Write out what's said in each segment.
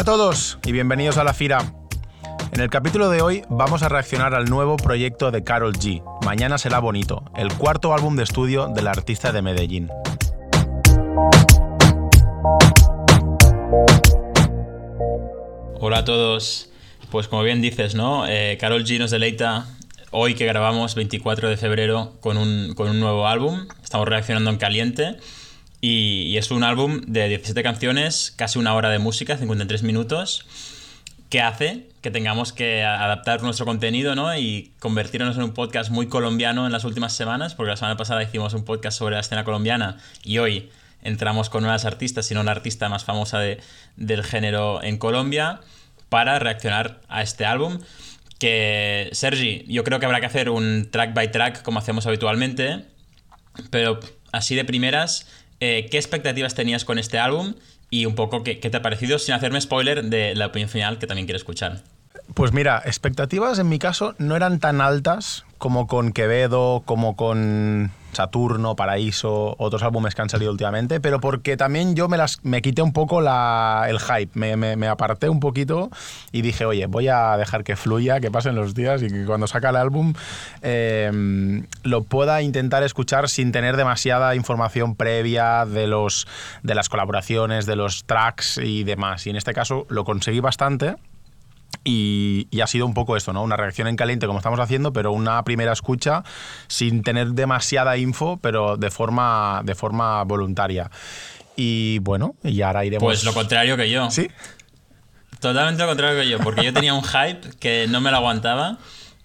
Hola a todos y bienvenidos a La Fira. En el capítulo de hoy vamos a reaccionar al nuevo proyecto de Carol G, Mañana será bonito, el cuarto álbum de estudio del artista de Medellín. Hola a todos. Pues como bien dices, ¿no? Eh, Carol G nos deleita hoy que grabamos 24 de febrero con un, con un nuevo álbum. Estamos reaccionando en caliente. Y, es un álbum de 17 canciones, casi una hora de música, 53 minutos, que hace que tengamos que adaptar nuestro contenido ¿no? y convertirnos en un podcast muy colombiano en las últimas semanas, porque la semana pasada hicimos un podcast sobre la escena colombiana y hoy entramos con nuevas artistas, sino la artista más famosa de, del género en Colombia, para reaccionar a este álbum. Que, Sergi, yo creo que habrá que hacer un track by track como hacemos habitualmente, pero así de primeras, eh, ¿qué expectativas tenías con este álbum? Y un poco qué, qué te ha parecido, sin hacerme spoiler de la opinión final que también quiero escuchar. Pues mira, expectativas en mi caso no eran tan altas como con Quevedo, como con Saturno, Paraíso, otros álbumes que han salido últimamente, pero porque también yo me, las, me quité un poco la, el hype, me, aparté un poquito y dije, oye, voy a dejar que fluya, que pasen los días y que cuando saca el álbum eh, lo pueda intentar escuchar sin tener demasiada información previa de, los, de las colaboraciones, de los tracks y demás. Y en este caso lo conseguí bastante. Y, ha sido un poco esto, ¿no? Una reacción en caliente como estamos haciendo, pero una primera escucha sin tener demasiada info, pero de forma, de forma voluntaria. Y bueno, y ahora iremos... Pues lo contrario que yo. ¿Sí? Totalmente lo contrario que yo, porque yo tenía un hype que no me lo aguantaba.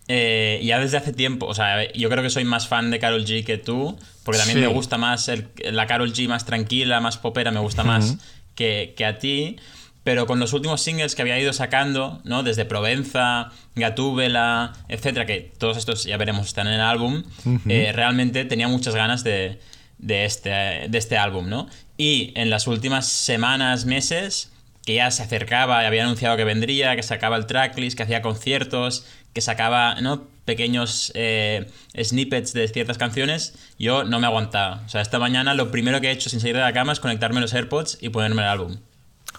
Eh, ya desde hace tiempo, o sea, yo creo que soy más fan de Carol G que tú, porque también me gusta más la Carol G más tranquila, más popera, me gusta más que, que a ti pero con los últimos singles que había ido sacando, ¿no? Desde Provenza, Gatúbela, etcétera, que todos estos ya veremos están en el álbum, eh, realmente tenía muchas ganas de, este, de este álbum, ¿no? Y en las últimas semanas, meses, que ya se acercaba, había anunciado que vendría, que sacaba el tracklist, que hacía conciertos, que sacaba, ¿no? pequeños eh, snippets de ciertas canciones, yo no me aguantaba. O sea, esta mañana lo primero que he hecho sin salir de la cama es conectarme los AirPods y ponerme el álbum.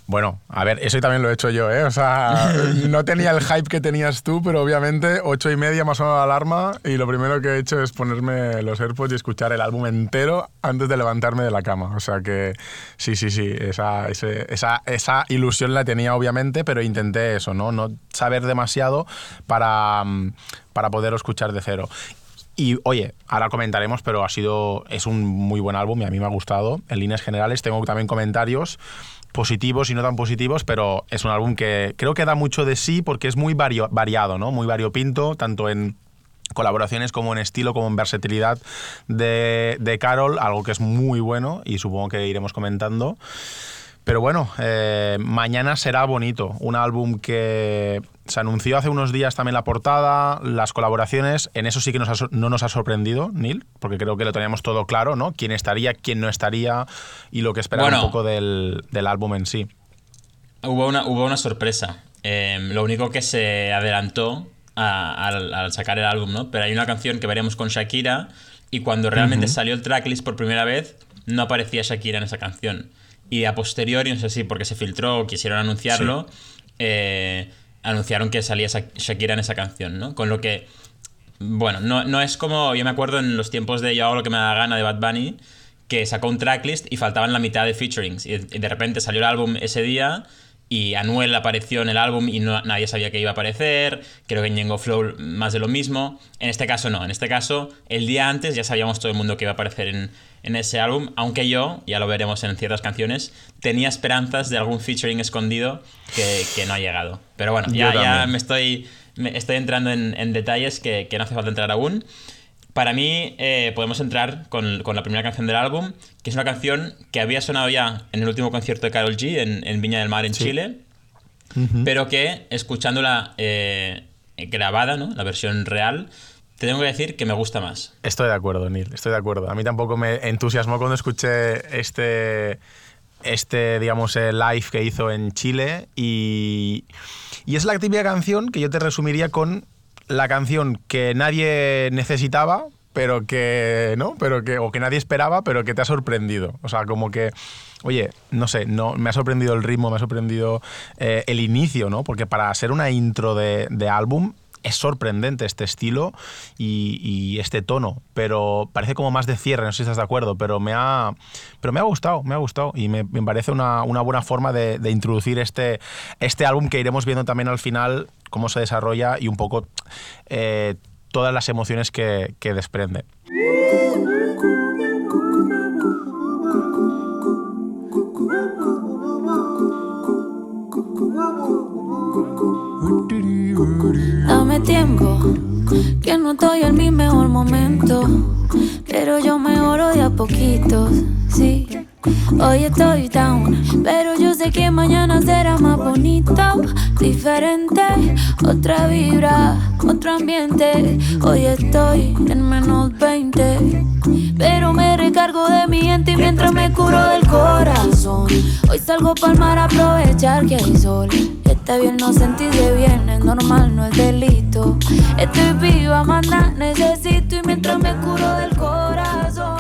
Bueno, a ver, eso también lo he hecho yo, ¿eh? O sea, no tenía el hype que tenías tú, pero obviamente ocho y media más o menos la alarma y lo primero que he hecho es ponerme los AirPods y escuchar el álbum entero antes de levantarme de la cama. O sea que sí, sí, sí, esa, esa, esa ilusión la tenía obviamente, pero intenté eso, ¿no? No saber demasiado para, para poder escuchar de cero. Y oye, ahora comentaremos, pero ha sido, es un muy buen álbum y a mí me ha gustado. En líneas generales tengo también comentarios positivos y no tan positivos, pero es un álbum que creo que da mucho de sí porque es muy variado, ¿no? Muy variopinto, tanto en colaboraciones como en estilo, como en versatilidad de, de Carol, algo que es muy bueno y supongo que iremos comentando. Pero bueno, eh, mañana será bonito. Un álbum que se anunció hace unos días también la portada, las colaboraciones. En eso sí que no nos ha sorprendido, Neil, porque creo que lo teníamos todo claro, ¿no? Quién estaría, quién no estaría y lo que esperaba un poco del, álbum en sí. Hubo una, hubo una sorpresa. Em, lo único que se adelantó al, sacar el álbum, ¿no? Pero hay una canción que veremos con Shakira y cuando realmente salió el tracklist por primera vez, no aparecía Shakira en esa canción. Y a posteriori, no sé si porque se filtró o quisieron anunciarlo, eh, anunciaron que salía Shakira en esa canción, ¿no? Con lo que, bueno, no, no, es como, yo me acuerdo en los tiempos de Yo hago lo que me da gana de Bad Bunny, que sacó un tracklist y faltaban la mitad de featurings. Y de repente salió el álbum ese día y Anuel apareció en el álbum y no, nadie sabía que iba a aparecer. Creo que en Yengo Flow más de lo mismo. En este caso no, en este caso el día antes ya sabíamos todo el mundo que iba a aparecer en, en ese álbum, aunque yo, ya lo veremos en ciertas canciones, tenía esperanzas de algún featuring escondido que, que no ha llegado. Pero bueno, ya, ya me estoy, me estoy entrando en, en detalles que, que no hace falta entrar aún. Para mí, eh, podemos entrar con, con, la primera canción del álbum, que es una canción que había sonado ya en el último concierto de Carol G en, en Viña del Mar, en Chile, pero que escuchándola eh, grabada, ¿no? la versión real, te tengo que decir que me gusta más. Estoy de acuerdo, Neil, estoy de acuerdo. A mí tampoco me entusiasmó cuando escuché este, este digamos, live que hizo en Chile y, y es la típica canción que yo te resumiría con la canción que nadie necesitaba, pero que no, pero que o que nadie esperaba, pero que te ha sorprendido. O sea, como que oye, no sé, no, me ha sorprendido el ritmo, me ha sorprendido eh, el inicio, ¿no? Porque para ser una intro de, de álbum es sorprendente este estilo y, este tono, pero parece como más de cierre, no sé si estás de acuerdo, pero me ha, pero me ha gustado, me ha gustado y me, parece una, buena forma de, introducir este, este álbum que iremos viendo también al final cómo se desarrolla y un poco eh, todas las emociones que, que desprende. Tiempo, que no estoy en mi mejor momento. Pero yo mejoro de a poquitos, sí. Hoy estoy down, pero yo sé que mañana será más bonito, diferente, otra vibra, otro ambiente. Hoy estoy en menos 20, pero me recargo de mi gente mientras me curo del corazón. Hoy salgo para el mar a aprovechar que hay sol. Está bien no sentirse bien, es normal, no es delito. Estoy viva, manda, necesito y mientras me curo del corazón.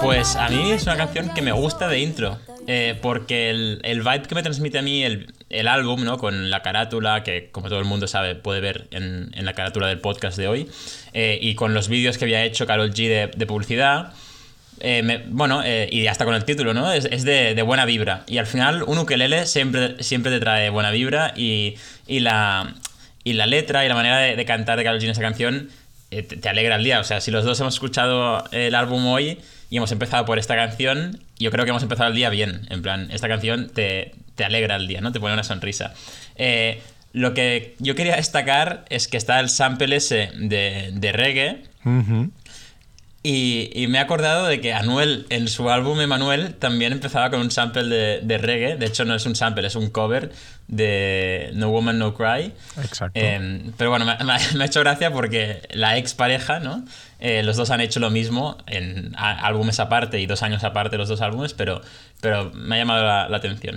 Pues a mí es una canción que me gusta de intro, eh, porque el, el, vibe que me transmite a mí el, el, álbum, ¿no? Con la carátula, que como todo el mundo sabe puede ver en, en la carátula del podcast de hoy, eh, y con los vídeos que había hecho Carol G de, publicidad, eh, bueno, y hasta con el título, ¿no? Es, de, buena vibra. Y al final un ukelele siempre, siempre te trae buena vibra y, y, la, y la letra y la manera de, de cantar de Carol G en esa canción te, te, alegra el día. O sea, si los dos hemos escuchado el álbum hoy y hemos empezado por esta canción, yo creo que hemos empezado el día bien. En plan, esta canción te, te alegra el día, ¿no? Te pone una sonrisa. Eh, lo que yo quería destacar es que está el sample ese de, de reggae. Y, me he acordado de que Anuel, en su álbum Emanuel, también empezaba con un sample de, reggae. De hecho, no es un sample, es un cover de No Woman, No Cry. Exacto. Em, pero bueno, me, ha hecho gracia porque la ex pareja, ¿no? Eh, los dos han hecho lo mismo en álbumes aparte y dos años aparte los dos álbumes, pero, pero me ha llamado la, la atención.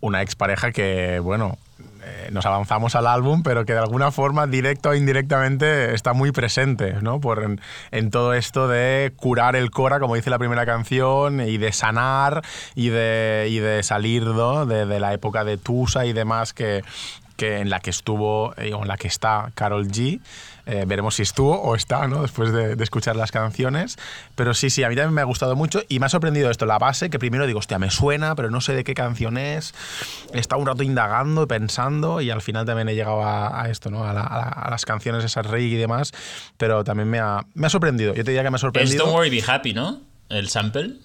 Una expareja que, bueno, eh, nos avanzamos al álbum, pero que de alguna forma, directo o indirectamente, está muy presente, ¿no? Por, en, todo esto de curar el Cora, como dice la primera canción, y de sanar y de, y de salir de, la época de Tusa y demás que, que en la que estuvo, eh, o en la que está Carol G. Eh, veremos si estuvo o está, ¿no? Después de, escuchar las canciones. Pero sí, sí, a mí también me ha gustado mucho y me ha sorprendido esto, la base, que primero digo, hostia, me suena, pero no sé de qué canción es. He estado un rato indagando y pensando y al final también he llegado a, esto, ¿no? A, a, las canciones esas rey y demás. Pero también me ha, me ha sorprendido. Yo te diría que me ha sorprendido. Es Don't Worry Be Happy, ¿no? El sample,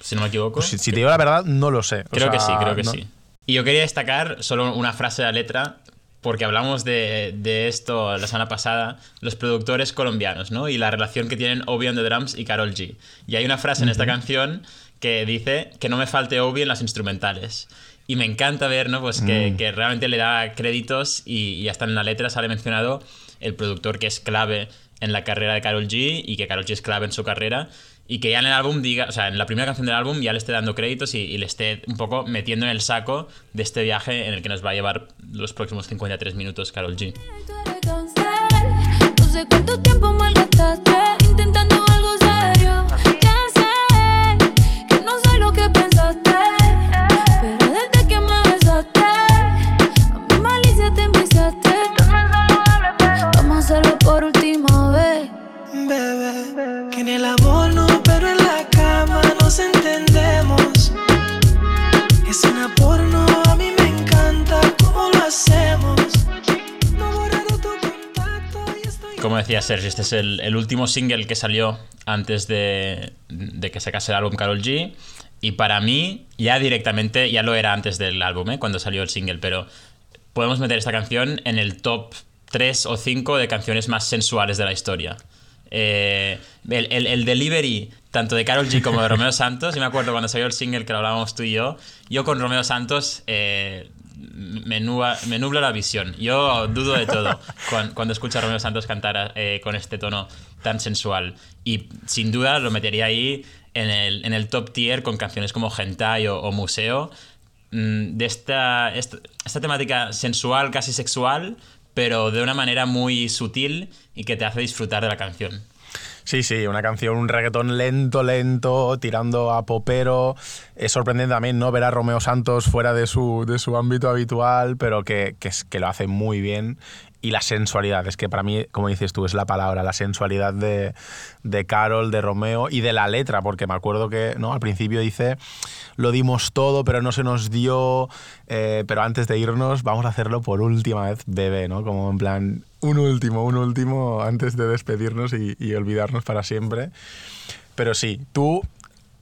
si no me equivoco. Pues si, te digo la verdad, no lo sé. Creo que sí, creo que sí. Y yo quería destacar solo una frase de la letra porque hablamos de, de, esto la semana pasada, los productores colombianos, ¿no? Y la relación que tienen Obi on the Drums y Carol G. Y hay una frase en esta canción que dice que no me falte Obi en las instrumentales. Y me encanta ver, ¿no? Pues que, mm. que realmente le da créditos y, y, hasta en la letra sale mencionado el productor que es clave en la carrera de Carol G y que Carol G es clave en su carrera y que ya en el álbum diga, o sea, en la primera canción del álbum ya le esté dando créditos y, le esté un poco metiendo en el saco de este viaje en el que nos va a llevar los próximos 53 minutos Carol G. Como decía Sergio, este es el, último single que salió antes de, de que sacase el álbum Carol G. Y para mí, ya directamente, ya lo era antes del álbum, ¿eh? cuando salió el single, pero podemos meter esta canción en el top 3 o 5 de canciones más sensuales de la historia. Eh, el, el, delivery tanto de Carol G como de Romeo Santos, y me acuerdo cuando salió el single que lo hablábamos tú y yo, yo con Romeo Santos eh, me, nubla la visión. Yo dudo de todo cuando, escucho a Romeo Santos cantar eh, con este tono tan sensual. Y sin duda lo metería ahí en el, en el top tier con canciones como Hentai o, Museo. Mm, de esta, esta, esta temática sensual, casi sexual, pero de una manera muy sutil y que te hace disfrutar de la canción. Sí, sí, una canción, un reggaetón lento, lento, tirando a popero. Es sorprendente también no ver a Romeo Santos fuera de su, de su ámbito habitual, pero que, que, lo hace muy bien y la sensualidad. Es que para mí, como dices tú, es la palabra, la sensualidad de, de Carol, de Romeo y de la letra, porque me acuerdo que ¿no? al principio dice, lo dimos todo, pero no se nos dio, eh, pero antes de irnos vamos a hacerlo por última vez, bebé, ¿no? Como en plan, un último, un último antes de despedirnos y, y olvidarnos para siempre. Pero sí, tú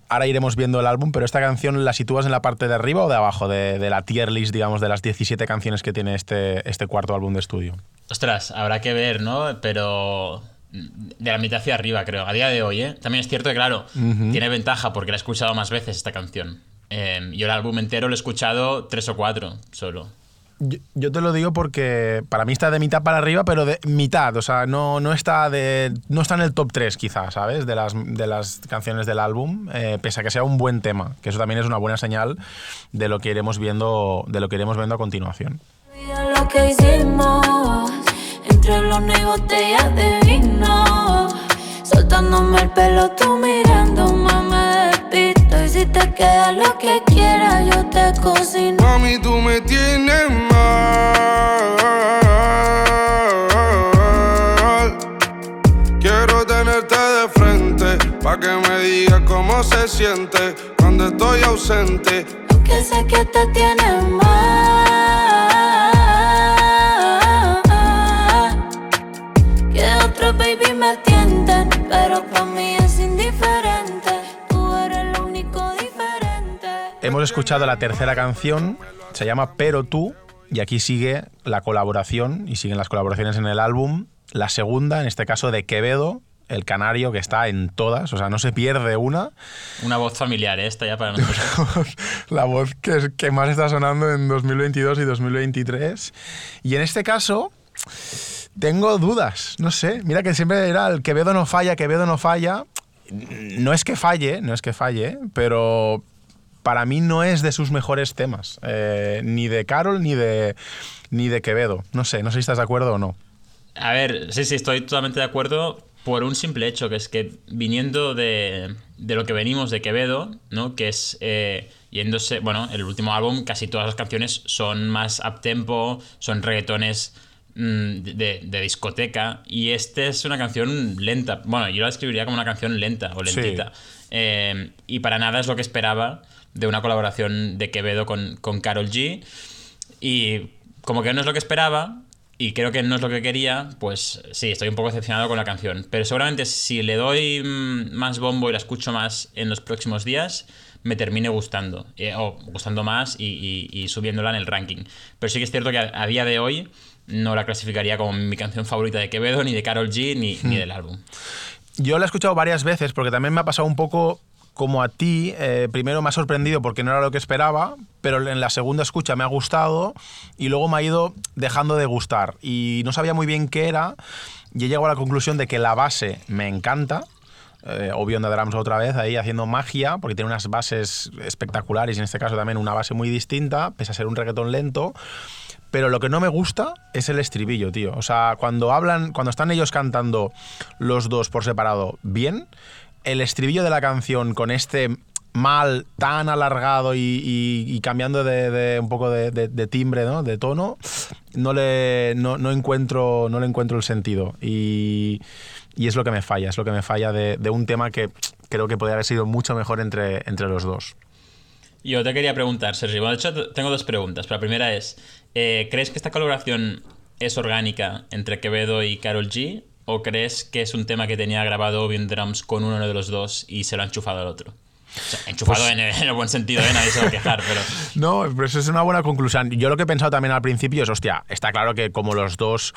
ahora iremos viendo el álbum, pero esta canción la sitúas en la parte de arriba o de abajo de, de, la tier list, digamos, de las 17 canciones que tiene este, este cuarto álbum de estudio. Ostras, habrá que ver, ¿no? Pero de la mitad hacia arriba, creo, a día de hoy, ¿eh? También es cierto que, claro, uh -huh. tiene ventaja porque la he escuchado más veces esta canción. Eh, yo el álbum entero lo he escuchado tres o cuatro solo. Yo, te lo digo porque para mí está de mitad para arriba, pero de mitad. O sea, no, no, está, de, no está en el top 3, quizás, ¿sabes? De las, de las canciones del álbum, eh, pese a que sea un buen tema, que eso también es una buena señal de lo que iremos viendo, de lo que iremos viendo a continuación. Lo que hicimos entre los de vino, soltándome el pelo, tú despisto. Y si te queda lo que quieras, yo te cocino. Mami, tú me tienes mal. Quiero tenerte de frente, pa' que me digas cómo se siente cuando estoy ausente. Que sé que te tienes mal. Que otros baby me tienten, pero para Hemos escuchado la tercera canción, se llama Pero tú, y aquí sigue la colaboración, y siguen las colaboraciones en el álbum. La segunda, en este caso de Quevedo, el canario que está en todas, o sea, no se pierde una. Una voz familiar, ¿eh? esta ya para nosotros. la voz que, que más está sonando en 2022 y 2023. Y en este caso, tengo dudas, no sé. Mira que siempre era el Quevedo no falla, Quevedo no falla. No es que falle, no es que falle, pero para mí no es de sus mejores temas. Eh, ni de Carol ni de, ni de Quevedo. No sé, no sé si estás de acuerdo o no. A ver, sí, sí, estoy totalmente de acuerdo por un simple hecho, que es que viniendo de, de lo que venimos de Quevedo, ¿no? Que es eh, yéndose, bueno, el último álbum, casi todas las canciones son más up-tempo, son reggaetones de, de, discoteca, y este es una canción lenta. Bueno, yo la describiría como una canción lenta o lentita. Sí. Eh, y para nada es lo que esperaba de una colaboración de Quevedo con, con Carol G. Y como que no es lo que esperaba, y creo que no es lo que quería, pues sí, estoy un poco decepcionado con la canción. Pero seguramente si le doy más bombo y la escucho más en los próximos días, me termine gustando. Eh, o gustando más y, y, y, subiéndola en el ranking. Pero sí que es cierto que a, a, día de hoy no la clasificaría como mi canción favorita de Quevedo, ni de Carol G, ni, hmm. ni del álbum. Yo la he escuchado varias veces porque también me ha pasado un poco como a ti, eh, primero me ha sorprendido porque no era lo que esperaba, pero en la segunda escucha me ha gustado y luego me ha ido dejando de gustar. Y no sabía muy bien qué era y he llegado a la conclusión de que la base me encanta. Eh, obvio de Drums otra vez ahí haciendo magia, porque tiene unas bases espectaculares y en este caso también una base muy distinta, pese a ser un reggaetón lento. Pero lo que no me gusta es el estribillo, tío. O sea, cuando hablan, cuando están ellos cantando los dos por separado bien, el estribillo de la canción con este mal tan alargado y, cambiando de, un poco de, timbre, ¿no? de tono, no le, no, no, encuentro, no le encuentro el sentido. Y, y, es lo que me falla, es lo que me falla de, un tema que creo que podría haber sido mucho mejor entre, entre los dos. Yo te quería preguntar, Sergio. Bueno, de hecho, tengo dos preguntas. La primera es, eh, ¿crees que esta colaboración es orgánica entre Quevedo y Carol G? ¿O crees que es un tema que tenía grabado Obion Drums con uno de los dos y se lo ha enchufado al otro? O sea, enchufado pues, en, el, en, el, buen sentido, ¿eh? nadie se va a quejar, pero... No, pero eso es una buena conclusión. Yo lo que he pensado también al principio es, hostia, está claro que como los dos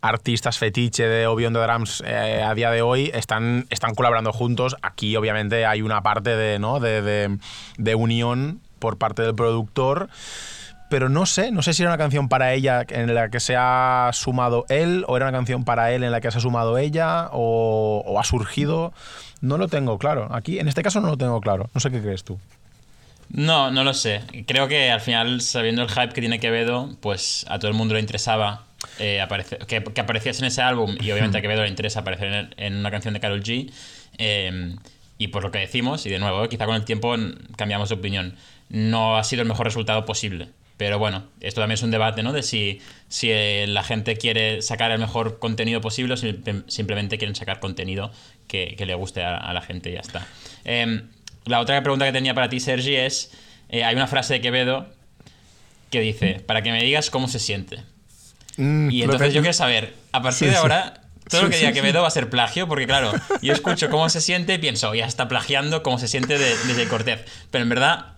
artistas fetiche de Obion de Drums eh, a día de hoy están, están colaborando juntos, aquí obviamente hay una parte de, ¿no? de, de, de unión por parte del productor pero no sé, no sé si era una canción para ella en la que se ha sumado él o era una canción para él en la que se ha sumado ella o, o, ha surgido. No lo tengo claro. Aquí, en este caso, no lo tengo claro. No sé qué crees tú. No, no lo sé. Creo que al final, sabiendo el hype que tiene Quevedo, pues a todo el mundo le interesaba eh, aparece, que, que, en ese álbum y obviamente a Quevedo le interesa aparecer en, en una canción de Carol G. Eh, y por lo que decimos, y de nuevo, quizá con el tiempo cambiamos de opinión, no ha sido el mejor resultado posible. Pero bueno, esto también es un debate, ¿no? De si, si eh, la gente quiere sacar el mejor contenido posible o si simplemente quieren sacar contenido que, que le guste a, a, la gente y ya está. Eh, la otra pregunta que tenía para ti, Sergi, es, eh, hay una frase de Quevedo que dice, para que me digas cómo se siente. Mm, y entonces yo quiero saber, a partir sí, de ahora, todo lo que diga Quevedo va a ser plagio, porque claro, yo escucho cómo se siente y pienso, ya está plagiando cómo se siente de, de Jay Cortez. Pero en verdad,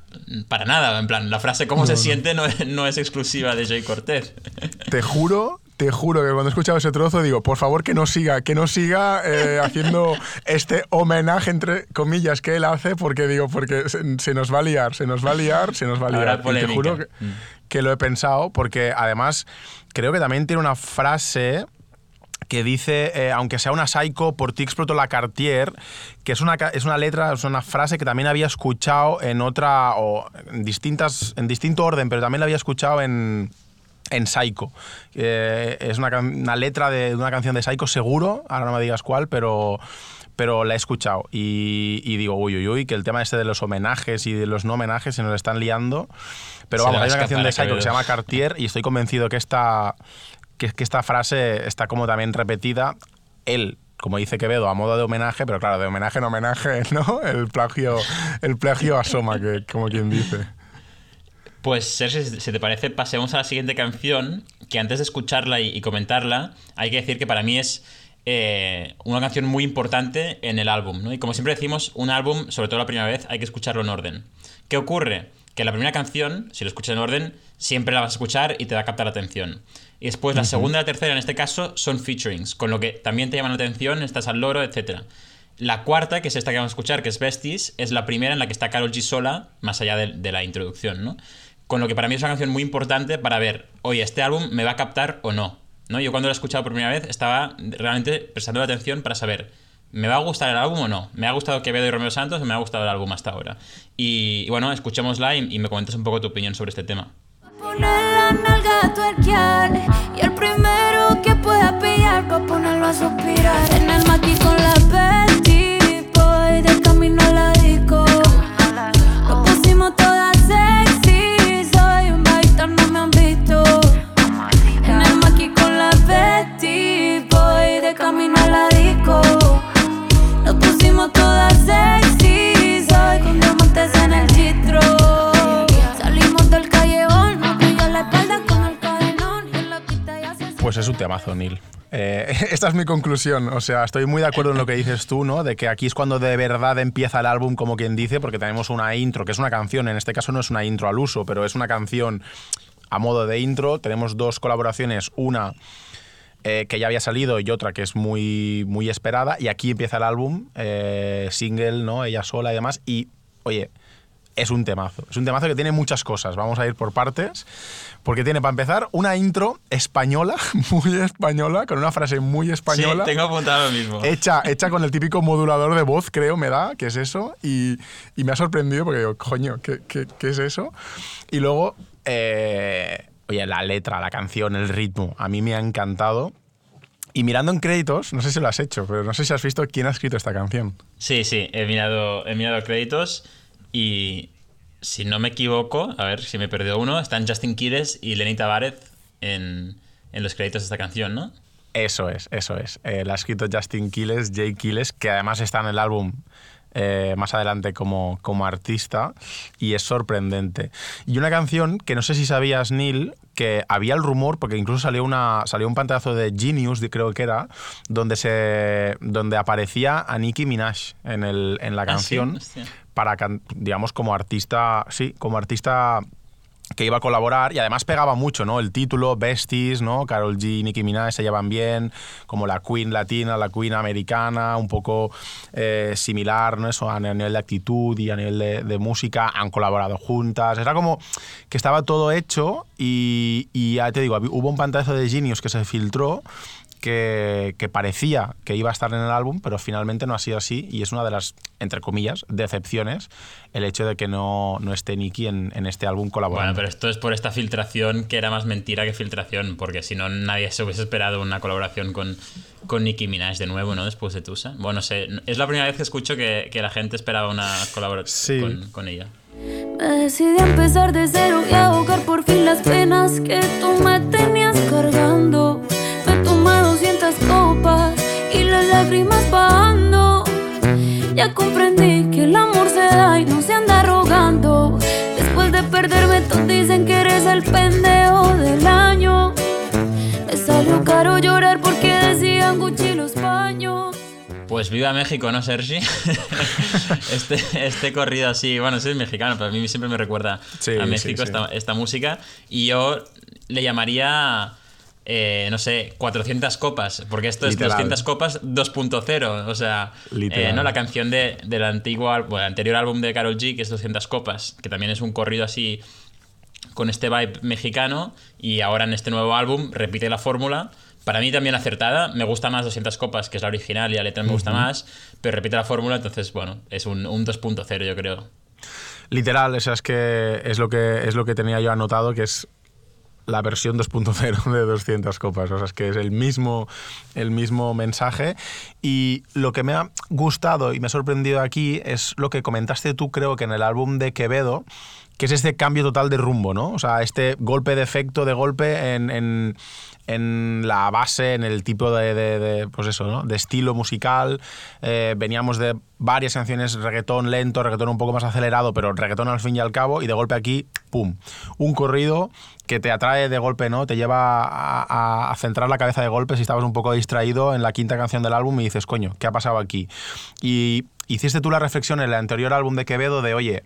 para nada. En plan, la frase cómo no, se no. siente no es, no es, exclusiva de Jay Cortez. Te juro, te juro que cuando he escuchado ese trozo digo, por favor que no siga, que no siga eh, haciendo este homenaje entre comillas que él hace, porque digo, porque se, se, nos va a liar, se nos va a liar, se nos va a liar. Y te juro que, mm. que lo he pensado, porque además creo que también tiene una frase que dice, eh, aunque sea una psycho, por ti explotó la Cartier, que es una, es una letra, es una frase que también había escuchado en otra, o en, distintas, en distinto orden, pero también la había escuchado en, en Psycho. Eh, es una, una, letra de una canción de Psycho, seguro, ahora no me digas cuál, pero, pero la he escuchado. Y, y, digo, uy, uy, uy, que el tema este de los homenajes y de los no homenajes se nos están liando. Pero vamos, hay una canción de Psycho que se llama Cartier y estoy convencido que esta que, que esta frase está como también repetida. Él como dice Quevedo, a modo de homenaje, pero claro, de homenaje en homenaje, ¿no? El plagio, el plagio asoma, que, como quien dice. Pues, Sergio, si te parece, pasemos a la siguiente canción, que antes de escucharla y, comentarla, hay que decir que para mí es eh, una canción muy importante en el álbum, ¿no? Y como siempre decimos, un álbum, sobre todo la primera vez, hay que escucharlo en orden. ¿Qué ocurre? Que la primera canción, si lo escuchas en orden, siempre la vas a escuchar y te va a captar la atención. Y después la uh -huh. segunda y la tercera, en este caso, son featurings, con lo que también te llaman la atención, estás al loro, etc. La cuarta, que es esta que vamos a escuchar, que es Besties, es la primera en la que está Carol G sola, más allá de, de la introducción, ¿no? Con lo que para mí es una canción muy importante para ver, oye, ¿este álbum me va a captar o no? ¿no? Yo cuando lo he escuchado por primera vez estaba realmente prestando atención para saber, ¿me va a gustar el álbum o no? ¿Me ha gustado Quevedo y Romeo Santos o me ha gustado el álbum hasta ahora? Y, y bueno, escuchémosla y, y me comentas un poco tu opinión sobre este tema poner la nalga a tuerquear. Y el primero que pueda pillar Pa' ponerlo a suspirar. En el maqui con la Betty Boy De camino a la disco. Nos pusimos todas Pues es un temazo, Neil. Eh, esta es mi conclusión. O sea, estoy muy de acuerdo en lo que dices tú, ¿no? De que aquí es cuando de verdad empieza el álbum, como quien dice, porque tenemos una intro, que es una canción. En este caso no es una intro al uso, pero es una canción a modo de intro. Tenemos dos colaboraciones, una eh, que ya había salido y otra que es muy, muy esperada. Y aquí empieza el álbum, eh, single, ¿no? Ella sola y demás. Y, oye, es un temazo. Es un temazo que tiene muchas cosas. Vamos a ir por partes. Porque tiene, para empezar, una intro española, muy española, con una frase muy española. Sí, tengo apuntado lo mismo. Hecha, hecha con el típico modulador de voz, creo, me da, que es eso. Y, y me ha sorprendido porque digo, coño, ¿qué, qué, qué es eso? Y luego, eh, oye, la letra, la canción, el ritmo, a mí me ha encantado. Y mirando en créditos, no sé si lo has hecho, pero no sé si has visto quién ha escrito esta canción. Sí, sí, he mirado, he mirado créditos y si no me equivoco, a ver si me perdió uno, están Justin Quiles y Lenny Tavares en, en, los créditos de esta canción, ¿no? Eso es, eso es. Eh, la ha escrito Justin Quiles, Jay Quiles, que además está en el álbum eh, más adelante como, como artista y es sorprendente. Y una canción que no sé si sabías, Neil, que había el rumor, porque incluso salió, una, salió un pantallazo de Genius, creo que era, donde, se, donde aparecía a Nicki Minaj en, el, en la canción. ¿Ah, sí? Para, digamos, como artista, sí, como artista que iba a colaborar y además pegaba mucho, ¿no? El título, Besties, ¿no? Carol G Nicki Minaj se llevan bien, como la Queen latina, la Queen americana, un poco eh, similar, ¿no? Eso a nivel de actitud y a nivel de, música, han colaborado juntas, era como que estaba todo hecho y, y ya te digo, hubo un pantallazo de Genius que se filtró que, que parecía que iba a estar en el álbum, pero finalmente no ha sido así y es una de las, entre comillas, decepciones el hecho de que no, no esté Nicky en, en este álbum colaborando. Bueno, pero esto es por esta filtración que era más mentira que filtración, porque si no nadie se hubiese esperado una colaboración con, con Nicki Minaj de nuevo, ¿no? Después de Tusa. Bueno, no sé, es la primera vez que escucho que, que la gente esperaba una colaboración Sí. con, con ella. Me decidí a empezar de cero y a ahogar por fin las penas que tú me tenías cargando. 200 copas y las lágrimas bajando. Ya comprendí que el amor se da y no se anda rogando. Después de perderme, todos dicen que eres el pendejo del año. Me salió caro llorar porque decían Gucci los paños. Pues viva México, ¿no, Sergi? este, este corrido así, bueno, sí es mexicano, pero a mí siempre me recuerda Sí, a sí, México sí. Esta, esta música. Y yo le llamaría, eh, no sé, 400 copas, porque esto Literal. es 200 copas 2.0. O sea, eh, ¿no? la canción de, del antiguo, bueno, anterior álbum de Carol G, que es 200 copas, que también es un corrido así con este vibe mexicano y ahora en este nuevo álbum repite la fórmula. Para mí también acertada, me gusta más 200 copas, que es la original y la letra me gusta más, pero repite la fórmula, entonces bueno, es un, un 2.0 yo creo. Literal, o sea, es que es lo que es lo que tenía yo anotado, que es la versión 2.0 de 200 copas. O sea, es que es el mismo, el mismo mensaje. Y lo que me ha gustado y me ha sorprendido aquí es lo que comentaste tú, creo que en el álbum de Quevedo, que es este cambio total de rumbo, ¿no? O sea, este golpe de efecto de golpe en, en- en la base, en el tipo de, de- pues eso, ¿no? de estilo musical. Eh, veníamos de varias canciones reggaetón lento, reggaetón un poco más acelerado, pero reggaetón al fin y al cabo, y de golpe aquí, ¡pum! Un corrido que te atrae de golpe, ¿no? Te lleva a, a- a centrar la cabeza de golpe si estabas un poco distraído en la quinta canción del álbum y dices, coño, ¿qué ha pasado aquí? Y hiciste tú la reflexión en el anterior álbum de Quevedo de, oye,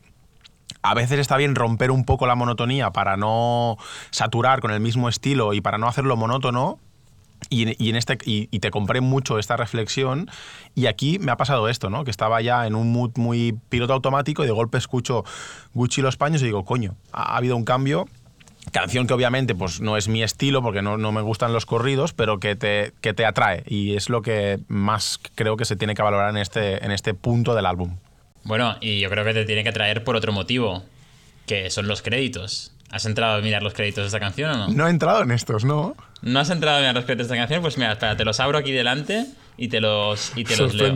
a veces está bien romper un poco la monotonía para no saturar con el mismo estilo y para no hacerlo monótono. Y, en este, y te compré mucho esta reflexión y aquí me ha pasado esto, ¿no? Que estaba ya en un mood muy piloto automático y de golpe escucho Gucci los paños y digo, coño, ha, ha habido un cambio. Canción que obviamente pues, no es mi estilo porque no, no me gustan los corridos, pero que te, que te atrae y es lo que más creo que se tiene que valorar en este, en este punto del álbum. Bueno, y yo creo que te tiene que traer por otro motivo, que son los créditos. ¿Has entrado a mirar los créditos de esta canción o no? No he entrado en estos, ¿no? ¿No has entrado a mirar los créditos de esta canción? Pues mira, espera, te los abro aquí delante y te los, y te los leo.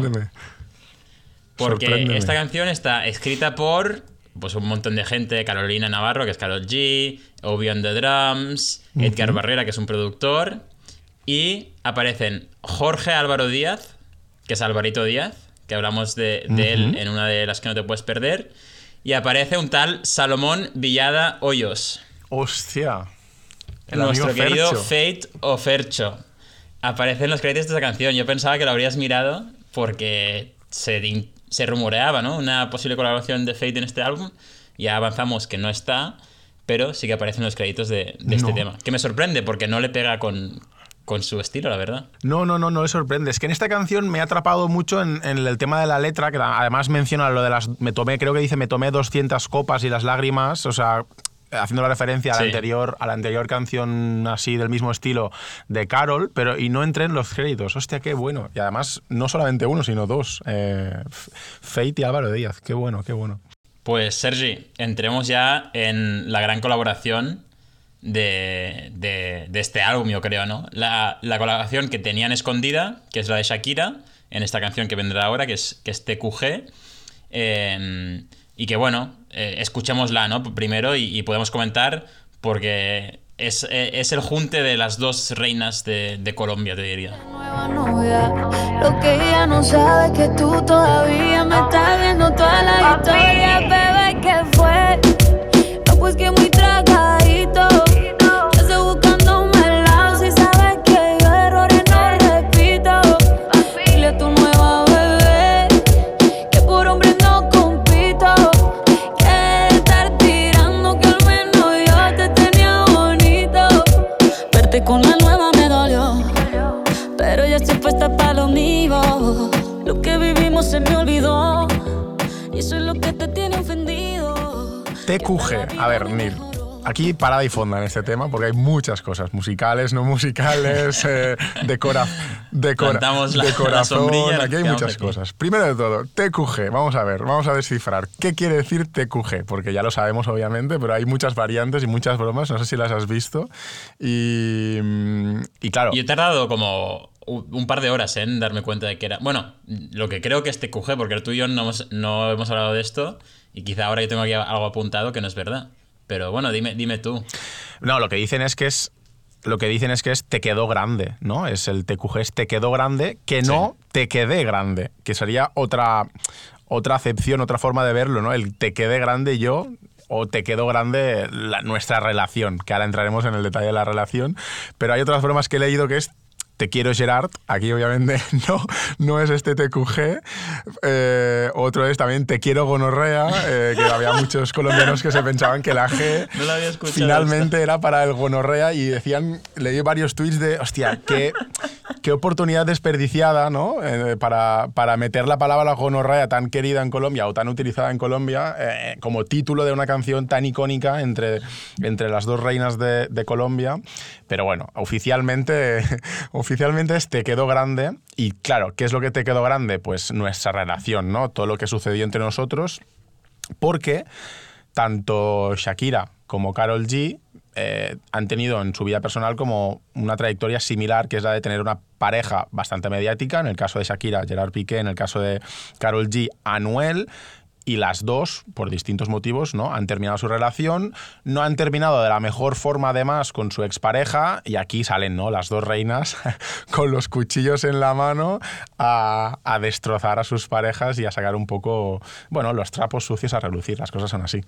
Porque Sorpréndeme. esta canción está escrita por pues, un montón de gente, Carolina Navarro, que es Carol G, Obi on the Drums, Edgar Barrera, que es un productor, y aparecen Jorge Álvaro Díaz, que es Alvarito Díaz, que hablamos de, de él en una de las que no te puedes perder, y aparece un tal Salomón Villada Hoyos, Hostia. El nuestro amigo querido Fercho. Fate o Fercho. Aparece en los créditos de esta canción. Yo pensaba que lo habrías mirado porque se, rumoreaba, ¿no? Una posible colaboración de Fate en este álbum. Ya avanzamos que no está, pero sí que aparece en los créditos de, de este tema. Que me sorprende porque no le pega con, con su estilo, la verdad. No, no, no, no le sorprende. Es que en esta canción me ha atrapado mucho en, en el tema de la letra, que además menciona lo de las. Me tomé, creo que dice, me tomé 200 copas y las lágrimas, o sea. Haciendo la referencia a la, Sí. anterior, a la anterior canción así del mismo estilo de Carol, pero y no entré en los créditos. Hostia, qué bueno. Y además, no solamente uno, sino dos. Eh, Fate y Álvaro Díaz. Qué bueno, qué bueno. Pues Sergi, entremos ya en la gran colaboración de, de- de este álbum, yo creo, ¿no? La, la colaboración que tenían escondida, que es la de Shakira, en esta canción que vendrá ahora, que es, que es TQG. eh, y que bueno, eh, escuchémosla, ¿no? Primero y, y podemos comentar, porque es, eh, es el junte de las dos reinas de, de Colombia, te diría. nueva novia. Lo que ella no sabe es que tú todavía me estás viendo toda la historia, bebé, ¿qué fue? Pues que muy tragadito. Yo estoy buscándome el lado si sabes que yo errores no repito. Dile a tu nueva bebé que por hombre no compito. Que estar tirando que al menos yo te tenía bonito. Verte con la TQG. A ver, Nir. aquí parada y fonda en este tema, porque hay muchas cosas, musicales, no musicales, eh, de, cora, de, la- corazón, nos aquí hay muchas aquí. cosas. Primero de todo, TQG, vamos a ver, vamos a descifrar. ¿Qué quiere decir TQG? Porque ya lo sabemos, obviamente, pero hay muchas variantes y muchas bromas, no sé si las has visto. Y, mm, y claro, Yo he tardado como un par de horas en darme cuenta de que era. Bueno, lo que creo que es TQG, porque tú y yo no hemos, no hemos hablado de esto, y quizá ahora yo tengo aquí algo apuntado que no es verdad. Pero bueno, dime, dime tú. No, lo que dicen es que es. Lo que dicen es que es te quedó grande, ¿no? Es el TQG, es te quedó grande, que no te quedé grande, que sería otra, otra acepción, otra forma de verlo, ¿no? El te quedé grande yo o te quedó grande la- nuestra relación, que ahora entraremos en el detalle de la relación, pero hay otras formas que he leído que es te quiero Gerard, aquí obviamente no, no es este TQG. Eh, otro es también Te quiero gonorrea, eh, que había muchos colombianos que se pensaban que la G No había finalmente era para el gonorrea y decían, leí varios tweets de, hostia, qué, qué oportunidad desperdiciada, ¿no? Eh, para, para meter la palabra gonorrea tan querida en Colombia o tan utilizada en Colombia eh, como título de una canción tan icónica entre, entre las dos reinas de, de Colombia. Pero bueno, oficialmente, oficialmente Te quedó grande. Y claro, ¿qué es lo que te quedó grande? Pues nuestra relación, ¿no? Todo lo que sucedió entre nosotros. Porque tanto Shakira como Carol G eh, han tenido en su vida personal como una trayectoria similar, que es la de tener una pareja bastante mediática, en el caso de Shakira, Gerard Piqué, en el caso de Carol G, Anuel, y las dos, por distintos motivos, ¿no? han terminado su relación, no han terminado de la mejor forma además con su expareja, y aquí salen ¿no? las dos reinas con los cuchillos en la mano a, a destrozar a sus parejas y a sacar un poco, bueno, los trapos sucios a relucir, las cosas son así.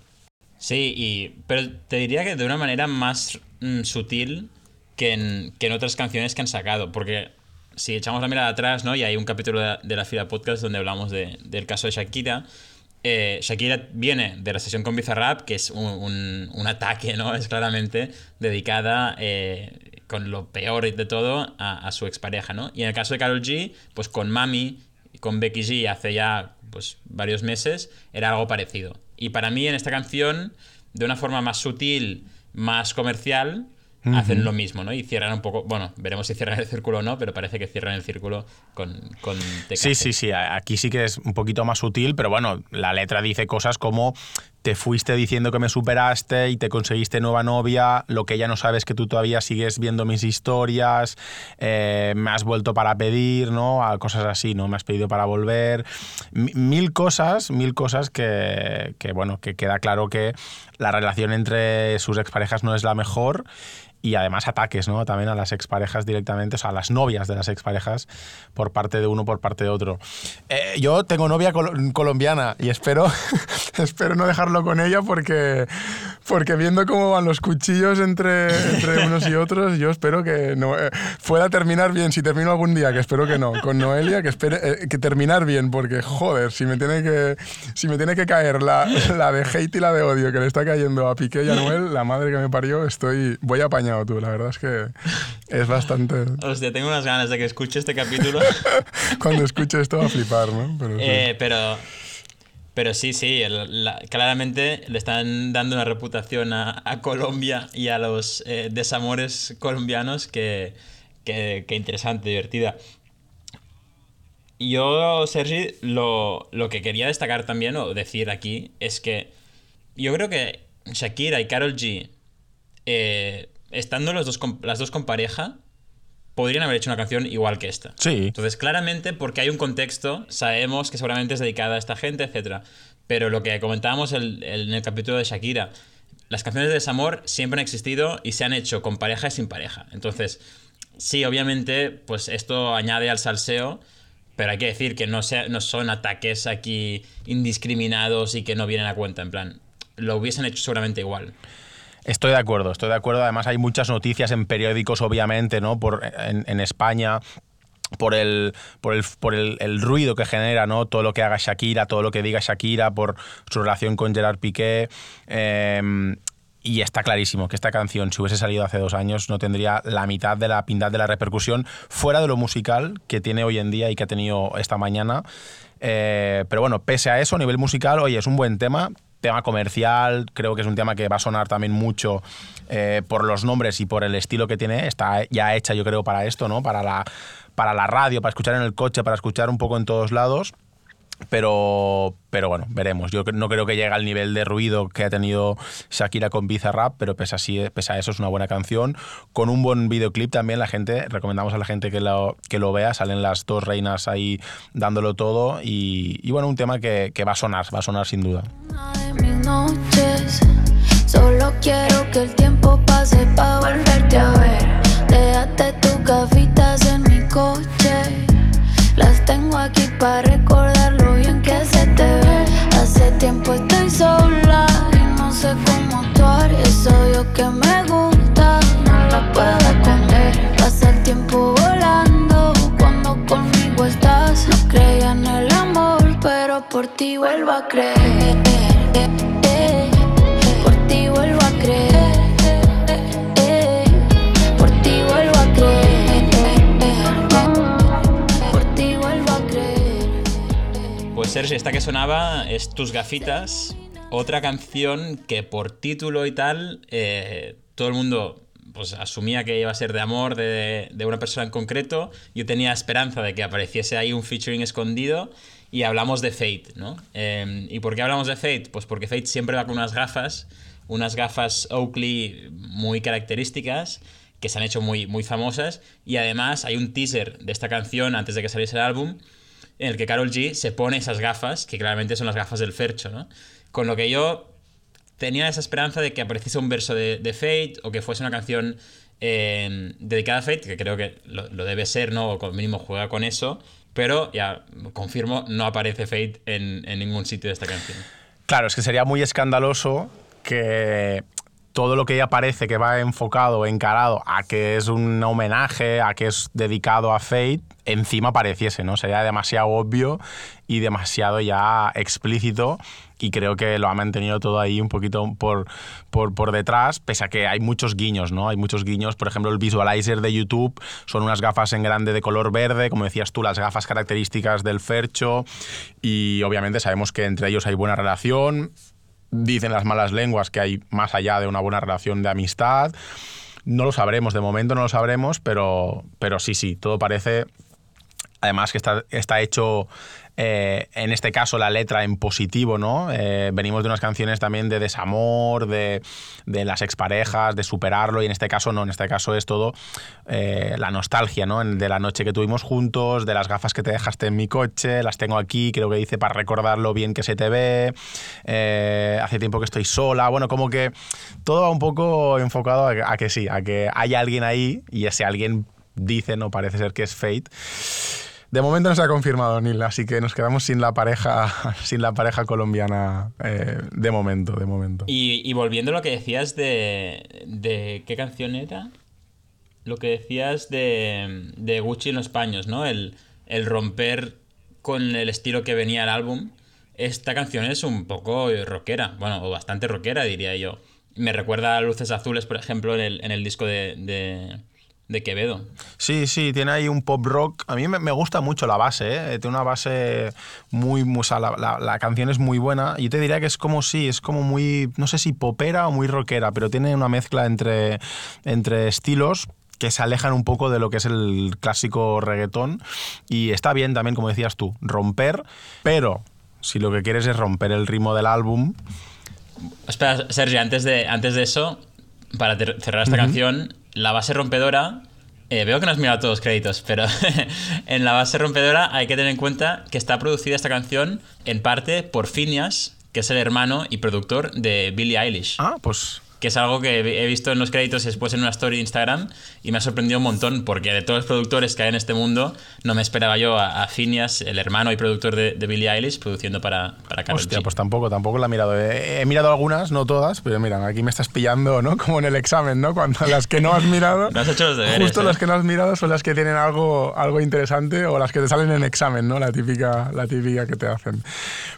Sí, y, pero te diría que de una manera más mm, sutil que en, que en otras canciones que han sacado. Porque si echamos la mirada atrás, ¿no? Y hay un capítulo de, de la fila podcast donde hablamos de- del caso de Shakira. Eh, Shakira viene de la sesión con Bizarrap, que es un, un- ataque, ¿no? Es claramente dedicada eh, con lo peor de todo a, a su expareja, ¿no? Y en el caso de Karol G, pues con Mami con Becky G hace ya pues, varios meses, era algo parecido. Y para mí en esta canción, de una forma más sutil, más comercial, hacen lo mismo, ¿no? Y cierran un poco, bueno, veremos si cierran el círculo o no, pero parece que cierran el círculo con, con. Sí, sí, sí. Aquí sí que es un poquito más sutil, pero bueno, la letra dice cosas como te fuiste diciendo que me superaste y te conseguiste nueva novia, lo que ella no sabe es que tú todavía sigues viendo mis historias, eh, me has vuelto para pedir, ¿no? A cosas así, ¿no? Me has pedido para volver. Mi- Mil cosas, mil cosas que, que, bueno, que queda claro que la relación entre sus exparejas no es la mejor y además ataques, ¿no? También a las exparejas directamente, o sea, a las novias de las exparejas por parte de uno, por parte de otro. Eh, yo tengo novia col- colombiana y espero, espero no dejarlo con ella porque, porque viendo cómo van los cuchillos entre, entre unos y otros, yo espero que no, eh, pueda terminar bien, si termino algún día, que espero que no, con Noelia, que espere eh, que terminar bien, porque joder, si me tiene que, si me tiene que caer la, la de hate y la de odio que le está cayendo a Piqué y a Noel, la madre que me parió, estoy, voy tú, la verdad es que es bastante... Hostia, tengo unas ganas de que escuche este capítulo. Cuando escuche esto va a flipar, ¿no? Pero sí. Eh, pero, pero sí, sí, el- la- claramente le están dando una reputación a, a Colombia y a los eh, desamores colombianos que, que, que interesante, divertida. Yo, Sergi, lo, lo que quería destacar también o decir aquí es que yo creo que Shakira y Karol G, eh, estando los dos con- las dos con pareja, podrían haber hecho una canción igual que esta. Sí. Entonces, claramente, porque hay un contexto, sabemos que seguramente es dedicada a esta gente, etc. Pero lo que comentábamos el- el- en el capítulo de Shakira, las canciones de desamor siempre han existido y se han hecho con pareja y sin pareja. Entonces, sí, obviamente, pues esto añade al salseo, pero hay que decir que no, sea- no son ataques aquí indiscriminados y que no vienen a cuenta. En plan, lo hubiesen hecho seguramente igual. Estoy de acuerdo, estoy de acuerdo. Además hay muchas noticias en periódicos, obviamente, ¿no? Por, en, España por el por el, por el, ruido que genera, ¿no? Todo lo que haga Shakira, todo lo que diga Shakira por su relación con Gerard Piqué. eh, y está clarísimo que esta canción, si hubiese salido hace dos años, no tendría la mitad de la pindad de la repercusión fuera de lo musical que tiene hoy en día y que ha tenido esta mañana. Eh, pero bueno, pese a eso, a nivel musical, oye, es un buen tema. Tema comercial, creo que es un tema que va a sonar también mucho eh, por los nombres y por el estilo que tiene. Está ya hecha, yo creo, para esto, ¿no? Para la, para la radio, para escuchar en el coche, para escuchar un poco en todos lados. Pero, pero bueno, veremos. Yo no creo que llegue al nivel de ruido que ha tenido Shakira con Bizarrap, pero pese a, así, pese a eso es una buena canción. Con un buen videoclip también, la gente, recomendamos a la gente que lo, que lo vea. Salen las dos reinas ahí dándolo todo. Y, y bueno, un tema que, que va a sonar, va a sonar sin duda. Solo quiero que el tiempo pase para volverte a ver. Déjate tus gafitas en mi coche. Las tengo aquí para recordar lo bien que se te ve. Hace tiempo estoy sola y no sé cómo actuar. Eso yo que me gusta, no la puedo esconder. Pasa el tiempo volando cuando conmigo estás. No creía en el amor, pero por ti vuelvo a creer. Sergio, esta que sonaba es Tus gafitas, otra canción que por título y tal, eh, todo el mundo pues, asumía que iba a ser de amor de, una persona en concreto. Yo tenía esperanza de que apareciese ahí un featuring escondido y hablamos de Fate, ¿no? Em, ¿Y por qué hablamos de Fate? Pues porque Fate siempre va con unas gafas, unas gafas Oakley muy características que se han hecho muy, muy famosas y además hay un teaser de esta canción antes de que saliese el álbum en el que Carol G se pone esas gafas, que claramente son las gafas del Fercho, ¿no? Con lo que yo tenía esa esperanza de que apareciese un verso de, Fate o que fuese una canción eh, dedicada a Fate, que creo que lo, debe ser, ¿no? O como mínimo juega con eso, pero ya confirmo, no aparece Fate en, ningún sitio de esta canción. Claro, es que sería muy escandaloso que todo lo que ya parece que va enfocado, encarado a que es un homenaje, a que es dedicado a Fate, encima pareciese, ¿no? Sería demasiado obvio y demasiado ya explícito y creo que lo ha mantenido todo ahí un poquito por, por, por, detrás, pese a que hay muchos guiños, ¿no? Hay muchos guiños, por ejemplo, el visualizer de YouTube son unas gafas en grande de color verde, como decías tú, las gafas características del Fercho y obviamente sabemos que entre ellos hay buena relación, dicen las malas lenguas que hay más allá de una buena relación de amistad. No lo sabremos, de momento no lo sabremos, pero, pero sí, sí, todo parece además que está, está hecho eh, en este caso la letra en positivo, ¿no? Eh, venimos de unas canciones también de desamor, de, de, las exparejas, de superarlo, y en este caso no, en este caso es todo eh, la nostalgia, ¿no? De la noche que tuvimos juntos, de las gafas que te dejaste en mi coche, las tengo aquí, creo que dice para recordar lo bien que se te ve, hace tiempo que estoy sola, bueno, como que todo va un poco enfocado a, a que sí, a que hay alguien ahí y ese alguien dice, no parece ser que es Fate de momento no se ha confirmado Nil, así que nos quedamos sin la pareja, sin la pareja colombiana eh, de momento, de momento. Y, volviendo a lo que decías de, de qué canción era, lo que decías de, de Gucci en los paños, ¿no? El, el romper con el estilo que venía el álbum. Esta canción es un poco rockera, bueno, o bastante rockera diría yo. Me recuerda a Luces Azules, por ejemplo, en el, en el disco de, de Quevedo. Sí, sí, tiene ahí un pop rock. A mí me, gusta mucho la base, ¿eh? tiene una base muy... muy la, la, canción es muy buena. Y te diría que es como sí, es como muy, no sé si popera o muy rockera, pero tiene una mezcla entre, entre estilos que se alejan un poco de lo que es el clásico reggaetón. Y está bien también, como decías tú, romper, pero si lo que quieres es romper el ritmo del álbum... Espera, Sergio, antes de, antes de eso, para cerrar esta canción, la base rompedora, eh, veo que no has mirado todos los créditos, pero en la base rompedora hay que tener en cuenta que está producida esta canción en parte por Phineas, que es el hermano y productor de Billie Eilish. Ah, pues que es algo que he visto en los créditos y después en una story de Instagram y me ha sorprendido un montón porque de todos los productores que hay en este mundo no me esperaba yo a, Phineas, el hermano y productor de, Billie Eilish, produciendo para, para Karol Hostia, pues tampoco, tampoco la he mirado. He, mirado algunas, no todas, pero mira, aquí me estás pillando, ¿no? Como en el examen, ¿no? Cuando las que no has mirado... no has hecho los deberes, Justo ¿eh? las que no has mirado son las que tienen algo, algo interesante o las que te salen en examen, ¿no? La típica, la típica que te hacen.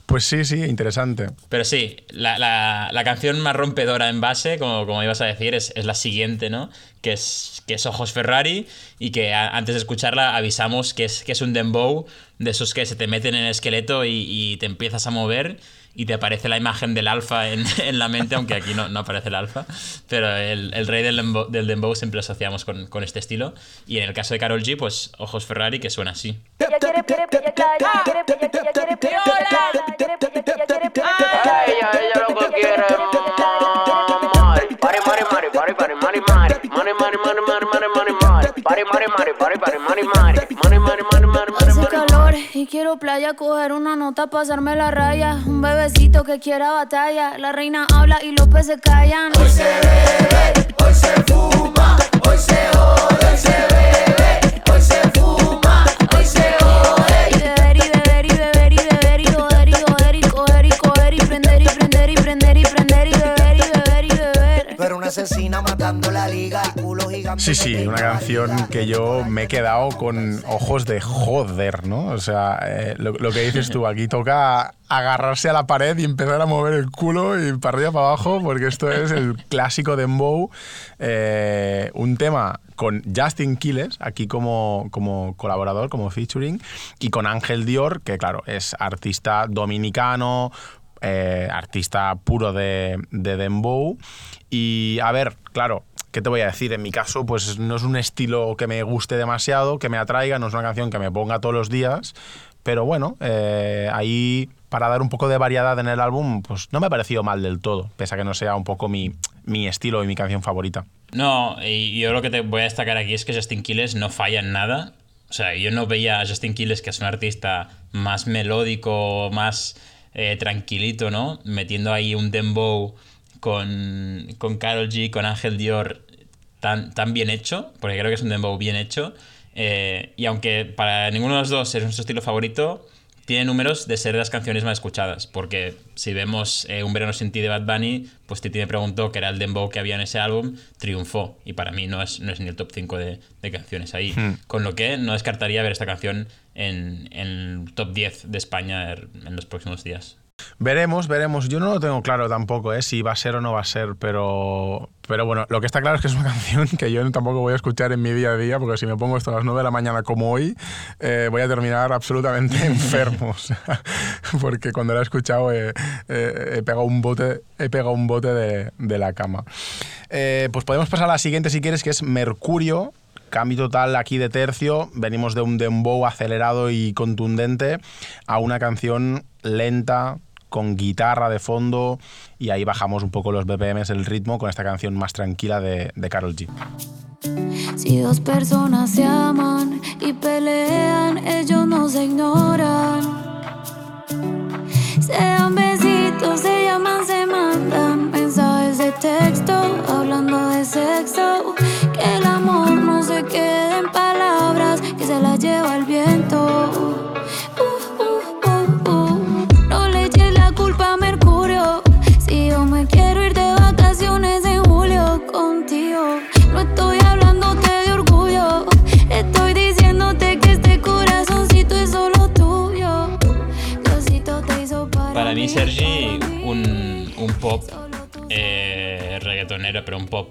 Pues sí, sí, interesante. Pero sí, la, la, la canción más rompedora en base como, como ibas a decir, es, es la siguiente, ¿no? Que es, que es Ojos Ferrari y que antes de escucharla avisamos que es, que es un dembow de esos que se te meten en el esqueleto y, y te empiezas a mover y te aparece la imagen del alfa en, en la mente, aunque aquí no, no, aparece el alfa. Pero el, el rey del dembow, del dembow, siempre lo asociamos con, con, este estilo. Y en el caso de Carol G, pues Ojos Ferrari, que suena así. Hace calor y quiero playa, coger una nota, pasarme la raya. Un bebecito que quiera batalla. La reina habla y los peces callan. Hoy se bebe, hoy se fuma, hoy se jode, hoy se bebe, hoy se fuma, una asesina matando la liga, el culo gigante. Sí, sí, una canción que yo me he quedado con ojos de joder, ¿no? O sea, eh, lo, lo, que dices tú, aquí toca agarrarse a la pared y empezar a mover el culo y para arriba para abajo, porque esto es el clásico dembow, eh, un tema con Justin Quiles, aquí como, como colaborador, como featuring, y con Ángel Dior, que claro, es artista dominicano, eh, artista puro de, de dembow. Y a ver, claro, ¿qué te voy a decir? En mi caso, pues no es un estilo que me guste demasiado, que me atraiga, no es una canción que me ponga todos los días, pero bueno, eh, ahí para dar un poco de variedad en el álbum, pues no me ha parecido mal del todo, pese a que no sea un poco mi, mi estilo y mi canción favorita. No, y yo lo que te voy a destacar aquí es que Justin Quiles no falla en nada. O sea, yo no veía a Justin Quiles, que es un artista más melódico, más eh, tranquilito, ¿no? Metiendo ahí un dembow con, con Carol G, con Ángel Dior, tan, tan bien hecho, porque creo que es un dembow bien hecho. Eh, y aunque para ninguno de los dos es nuestro estilo favorito, tiene números de ser de las canciones más escuchadas. Porque si vemos eh, Un verano sin ti de Bad Bunny, pues Titi me preguntó que era el dembow que había en ese álbum, triunfó. Y para mí no es, no es ni el top 5 de, de canciones ahí. Hmm. Con lo que no descartaría ver esta canción en, en el top 10 de España en los próximos días. Veremos, veremos. Yo no lo tengo claro tampoco, ¿eh? si va a ser o no va a ser, pero, pero bueno, lo que está claro es que es una canción que yo tampoco voy a escuchar en mi día a día, porque si me pongo esto a las 9 de la mañana como hoy, eh, voy a terminar absolutamente enfermo. Porque cuando la he escuchado he pegado un bote, he pegado un bote de, de la cama. Eh, pues podemos pasar a la siguiente si quieres, que es Mercurio, cambio total aquí de tercio. Venimos de un dembow acelerado y contundente a una canción lenta, con guitarra de fondo y ahí bajamos un poco los BPMs, el ritmo con esta canción más tranquila de, de Carol G. Si dos personas se aman y pelean, ellos no se ignoran. Se dan besitos, se llaman, se mandan mensajes de texto, hablando de sexo. Que el amor se quede en palabras, que se las lleva el viento. Uh, uh, uh, uh. no le eches la culpa a Mercurio. Si yo me quiero ir de vacaciones en julio contigo, no estoy hablándote de orgullo. Estoy diciéndote que este corazoncito es solo tuyo. Diosito te hizo para, Para mí, Sergi, un, un pop eh, reggaetonero, pero un pop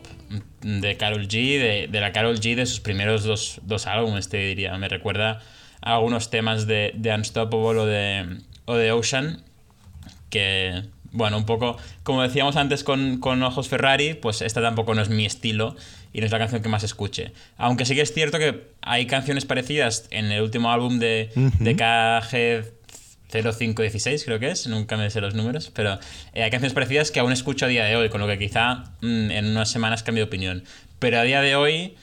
de Carol G, de, de, la Carol G de sus primeros dos, dos álbumes, te diría. Me recuerda a algunos temas de, de Unstoppable o de, o de Ocean, que, bueno, un poco, como decíamos antes con, con Ojos Ferrari, pues esta tampoco no es mi estilo y no es la canción que más escuche. Aunque sí que es cierto que hay canciones parecidas en el último álbum de, uh -huh. de KG 0516 creo que es, nunca me sé los números, pero eh, hay canciones parecidas que aún escucho a día de hoy, con lo que quizá mmm, en unas semanas cambie de opinión. Pero a día de hoy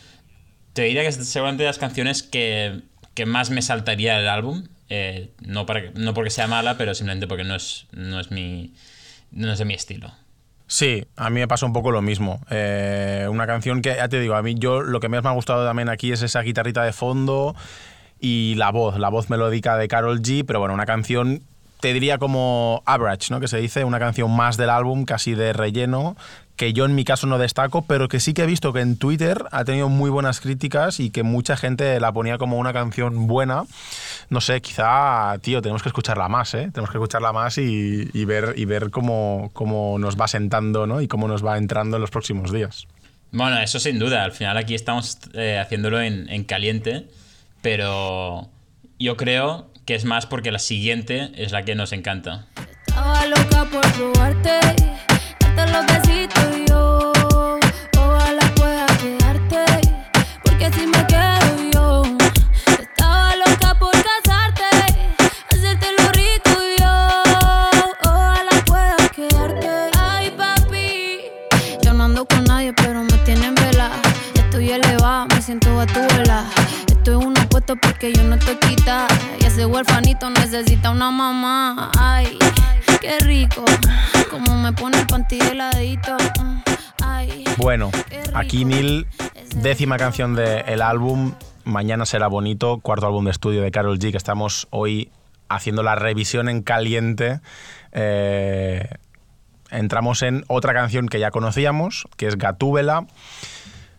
te diría que es seguramente de las canciones que, que más me saltaría el álbum, eh, no, para, no porque sea mala, pero simplemente porque no es, no es, mi, no es de mi estilo. Sí, a mí me pasa un poco lo mismo. Eh, una canción que, ya te digo, a mí yo lo que más me ha gustado también aquí es esa guitarrita de fondo y la voz, la voz melódica de Carol G, pero bueno, una canción te diría como average, ¿no? Que se dice, una canción más del álbum, casi de relleno, que yo en mi caso no destaco, pero que sí que he visto que en Twitter ha tenido muy buenas críticas y que mucha gente la ponía como una canción buena. No sé, quizá, tío, tenemos que escucharla más, ¿eh? Tenemos que escucharla más y, y ver, y ver cómo, cómo nos va sentando ¿no? y cómo nos va entrando en los próximos días. Bueno, eso sin duda. Al final aquí estamos eh, haciéndolo en, en caliente, pero yo creo que es más porque la siguiente es la que nos encanta. Estaba loca por probarte, darte los besitos yo. Ojalá pueda quedarte, porque así me Porque yo no estoy quita. Y ese huerfanito necesita una mamá. Ay, qué rico. Como me pone el panty heladito. Ay, Bueno, aquí Neil, décima canción del álbum. Mañana será bonito, cuarto álbum de estudio de Carol G, que estamos hoy haciendo la revisión en caliente. Eh, entramos en otra canción que ya conocíamos, que es Gatúbela.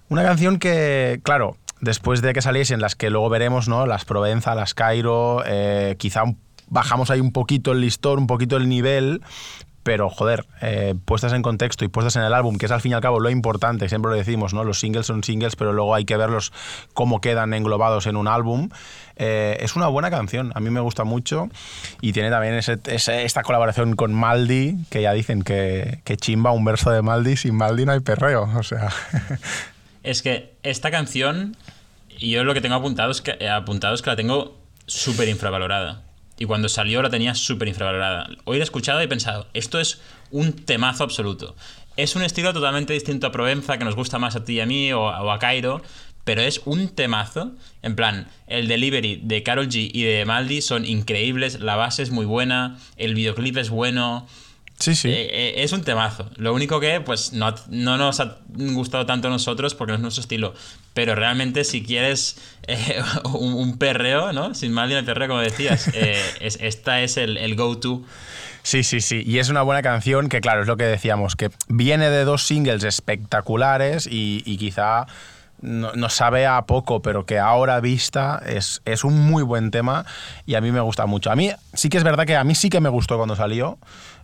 Una canción que, claro, después de que saliesen las que luego veremos, ¿no? Las Provenza, las Cairo, eh, quizá bajamos ahí un poquito el listón, un poquito el nivel, pero joder, eh, puestas en contexto y puestas en el álbum, que es al fin y al cabo lo importante, siempre lo decimos, ¿no? Los singles son singles, pero luego hay que verlos cómo quedan englobados en un álbum. Eh, es una buena canción, a mí me gusta mucho y tiene también ese- esta colaboración con Maldi, que ya dicen que, que chimba un verso de Maldi, sin Maldi no hay perreo, o sea... Es que esta canción, y yo lo que tengo apuntado es que, eh, apuntado es que la tengo súper infravalorada. Y cuando salió la tenía súper infravalorada. Hoy la he escuchado y he pensado, esto es un temazo absoluto. Es un estilo totalmente distinto a Provenza, que nos gusta más a ti y a mí, o, o a Cairo, pero es un temazo. En plan, el delivery de Carol G y de Maldi son increíbles, la base es muy buena, el videoclip es bueno. Sí, sí. Eh, eh, es un temazo. Lo único que, pues, no, no nos ha gustado tanto a nosotros porque no es nuestro estilo. Pero realmente, si quieres eh, un, un perreo, ¿no? Sin mal ni el perreo, como decías, eh, es- esta es el, el go-to. Sí, sí, sí. Y es una buena canción que, claro, es lo que decíamos, que viene de dos singles espectaculares y, y quizá no, no sabe a poco, pero que ahora vista es, es un muy buen tema y a mí me gusta mucho. A mí sí que es verdad que a mí sí que me gustó cuando salió.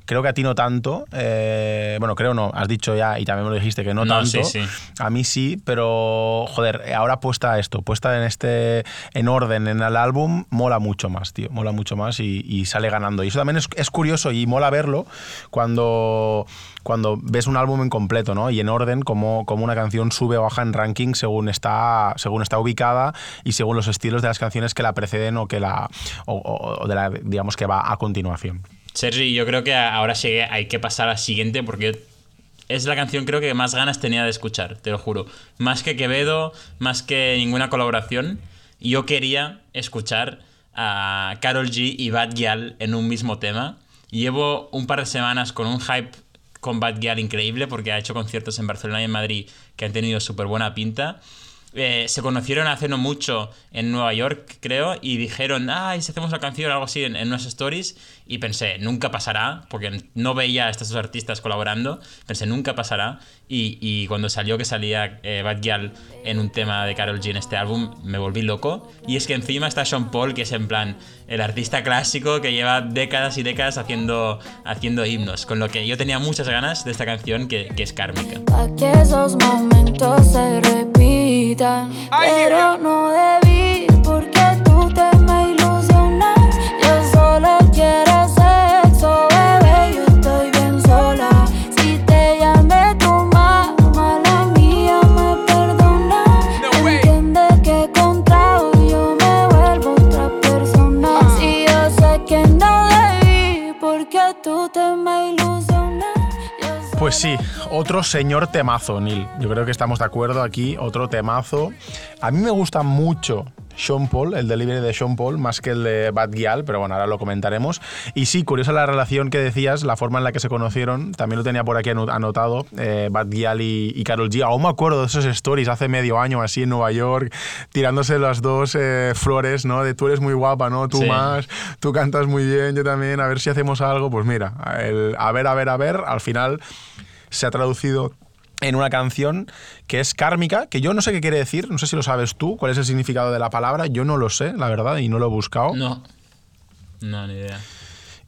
Creo que a ti no tanto. eh, bueno, creo no, has dicho ya y también me lo dijiste que no, No, tanto. sí, sí. A mí sí, pero joder, ahora puesta esto, puesta en este en orden en el álbum, mola mucho más, tío, mola mucho más y, y sale ganando. Y eso también es, es curioso y mola verlo cuando, cuando ves un álbum en completo, ¿no? Y en orden, como, como una canción sube o baja en ranking según está, según está ubicada y según los estilos de las canciones que la preceden o que la o, o- o de la, digamos que va a continuación. Sergi, yo creo que ahora sí hay que pasar a la siguiente porque es la canción creo que más ganas tenía de escuchar, te lo juro. Más que Quevedo, más que ninguna colaboración, yo quería escuchar a Carol G y Bad Gyal en un mismo tema. Llevo un par de semanas con un hype con Bad Gyal increíble porque ha hecho conciertos en Barcelona y en Madrid que han tenido súper buena pinta. Eh, se conocieron hace no mucho en Nueva York, creo, y dijeron, ay, si hacemos una canción o algo así en, en unas stories. Y pensé, nunca pasará, porque no veía a estos dos artistas colaborando. Pensé, nunca pasará. Y, y cuando salió que salía eh, Bad Gyal en un tema de Carol G en este álbum, me volví loco. Y es que encima está Sean Paul, que es en plan el artista clásico que lleva décadas y décadas haciendo, haciendo himnos. Con lo que yo tenía muchas ganas de esta canción que, que es kármica. Pa' que esos momentos se Pero no debí, porque tú te Pues sí, otro señor temazo, Neil. Yo creo que estamos de acuerdo aquí, otro temazo. A mí me gusta mucho Sean Paul, el delivery de Sean Paul, más que el de Bad Gyal, pero bueno, ahora lo comentaremos. Y sí, curiosa la relación que decías, la forma en la que se conocieron, también lo tenía por aquí ano- anotado, eh, Bad Gyal y, y Karol G. Aún me acuerdo de esos stories hace medio año así en Nueva York, tirándose las dos eh, flores, ¿no? De tú eres muy guapa, ¿no? Tú Sí. más, tú cantas muy bien, yo también, a ver si hacemos algo. Pues mira, el- a ver, a ver, a ver, al final se ha traducido en una canción que es kármica, que yo no sé qué quiere decir, no sé si lo sabes tú, cuál es el significado de la palabra, yo no lo sé, la verdad, y no lo he buscado. No. No, ni idea.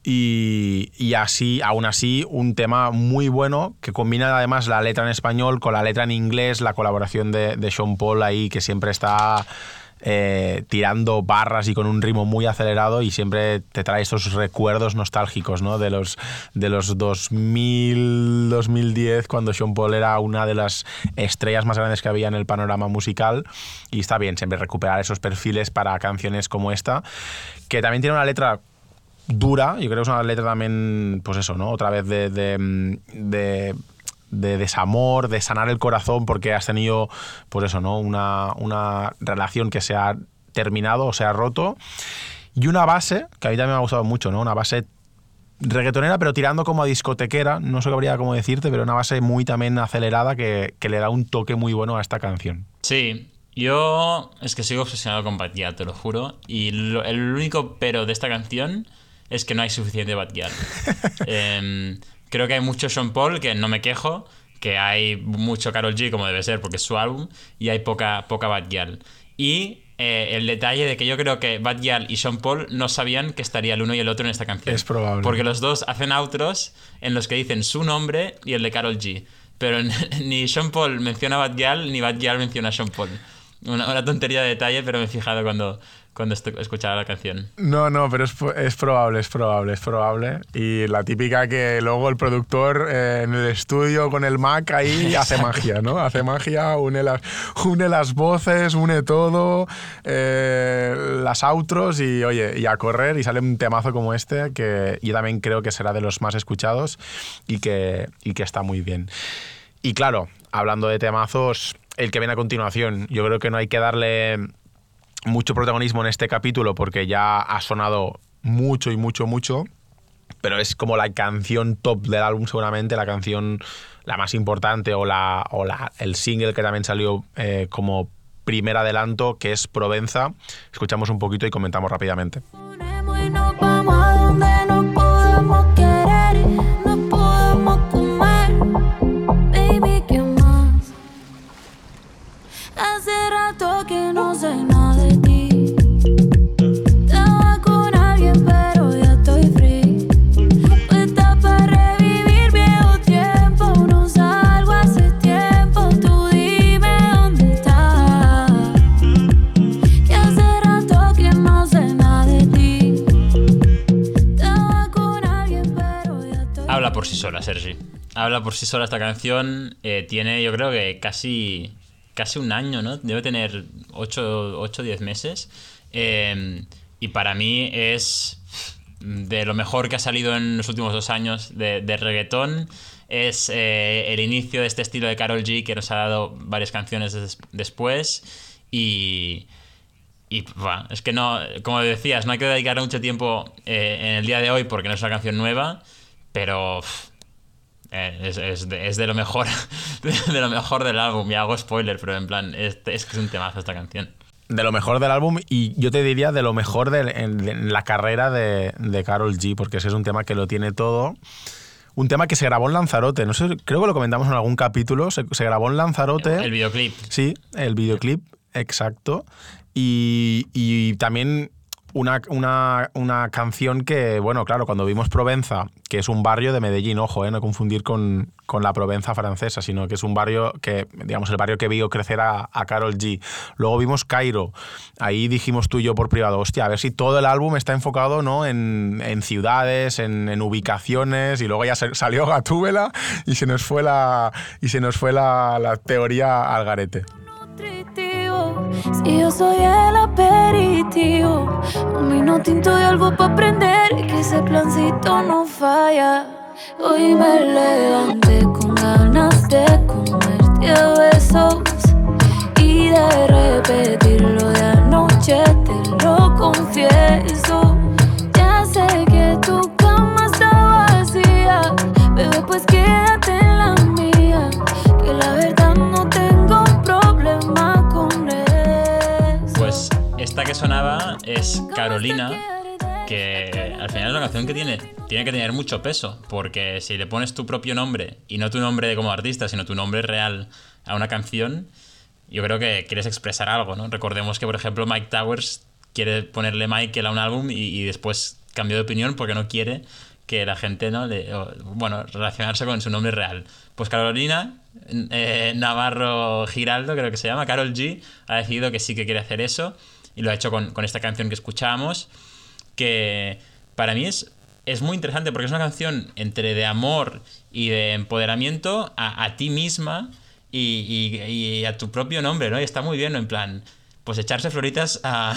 Y, y así, aún así, un tema muy bueno que combina además la letra en español con la letra en inglés, la colaboración de, de Sean Paul ahí, que siempre está eh, tirando barras y con un ritmo muy acelerado y siempre te trae esos recuerdos nostálgicos ¿no? de los, de los 2000, 2010, cuando Sean Paul era una de las estrellas más grandes que había en el panorama musical. Y está bien siempre recuperar esos perfiles para canciones como esta, que también tiene una letra dura, yo creo que es una letra también, pues eso, ¿no? Otra vez de, de desamor, de sanar el corazón porque has tenido, pues eso, ¿no? Una, una relación que se ha terminado o se ha roto. Y una base, que a mí también me ha gustado mucho, ¿no? Una base reggaetonera, pero tirando como a discotequera, no sabría cómo decirte, pero una base muy también acelerada que, que le da un toque muy bueno a esta canción. Sí, yo es que sigo obsesionado con Bad te lo juro. Y lo- el único pero de esta canción es que no hay suficiente Bad creo que hay mucho Sean Paul, que no me quejo, que hay mucho Carol G, como debe ser, porque es su álbum, y hay poca, poca Bad Gyal. Y eh, el detalle de que yo creo que Bad Gyal y Sean Paul no sabían que estaría el uno y el otro en esta canción. Es probable. Porque los dos hacen outros en los que dicen su nombre y el de Carol G. Pero ni Sean Paul menciona a Bad Gyal, ni Bad Gyal menciona a Sean Paul. Una, una tontería de detalle, pero me he fijado cuando, cuando escuchaba la canción. No, no, pero es, es probable, es probable, es probable. Y la típica que luego el productor eh, en el estudio con el Mac ahí hace magia, ¿no? Hace magia, une las, une las voces, une todo, eh, las outros y oye, y a correr y sale un temazo como este que yo también creo que será de los más escuchados y que, y que está muy bien. Y claro, hablando de temazos, el que viene a continuación, yo creo que no hay que darle mucho protagonismo en este capítulo porque ya ha sonado mucho y mucho, mucho. Pero es como la canción top del álbum, seguramente, la canción la más importante o, la, o la, el single que también salió eh, como primer adelanto, que es Provenza. Escuchamos un poquito y comentamos rápidamente. Hace rato que no sé nada Por sí sola, Sergi. Habla por sí sola esta canción. eh, tiene, yo creo que casi, casi un año, ¿no? Debe tener 8 o 10 meses. Eh, y para mí es de lo mejor que ha salido en los últimos dos años de, de reggaetón. Es eh, el inicio de este estilo de Carol G que nos ha dado varias canciones des- después. Y, y es que no, como decías, no hay que dedicar mucho tiempo eh, en el día de hoy porque no es una canción nueva, pero eh, es, es de, es de lo mejor de, lo mejor del álbum. Y hago spoiler, pero en plan, es, es que es un temazo esta canción. De lo mejor del álbum y yo te diría de lo mejor de, la carrera de, de Carol G, porque ese es un tema que lo tiene todo. Un tema que se grabó en Lanzarote, no sé, creo que lo comentamos en algún capítulo, se, se grabó en Lanzarote. El videoclip. Sí, el videoclip, exacto. Y, y también una, una, una canción que, bueno, claro, cuando vimos Provenza, que es un barrio de Medellín, ojo, eh, no confundir con, con la Provenza francesa, sino que es un barrio que, digamos, el barrio que vio crecer a, a Carol G. Luego vimos Cairo, ahí dijimos tú y yo por privado, hostia, a ver si todo el álbum está enfocado ¿no? en, en ciudades, en, en ubicaciones, y luego ya salió Gatúbela y se nos fue la, y se nos fue la, la teoría al garete. Nutritivo. Si yo soy el aperitivo, un vino tinto y algo para aprender. Que ese plancito no falla. Hoy me levanté con ganas de comerte a besos y de repetirlo de anoche. Te lo confieso. Ya sé que tu cama está vacía, bebé, pues quédate que sonaba es Carolina, que al final es una canción que tiene, tiene que tener mucho peso, porque si le pones tu propio nombre, y no tu nombre como artista, sino tu nombre real a una canción, yo creo que quieres expresar algo, ¿no? Recordemos que, por ejemplo, Mike Towers quiere ponerle Michael a un álbum y, y después cambió de opinión porque no quiere que la gente, ¿no? Le, o, bueno, relacionarse con su nombre real. Pues Carolina eh, Navarro Giraldo, creo que se llama, Carol G, ha decidido que sí que quiere hacer eso y lo ha hecho con, con esta canción que escuchábamos, que para mí es, es muy interesante porque es una canción entre de amor y de empoderamiento a, a ti misma y, y- a tu propio nombre, ¿no? Y está muy bien, ¿no? En plan, pues echarse floritas a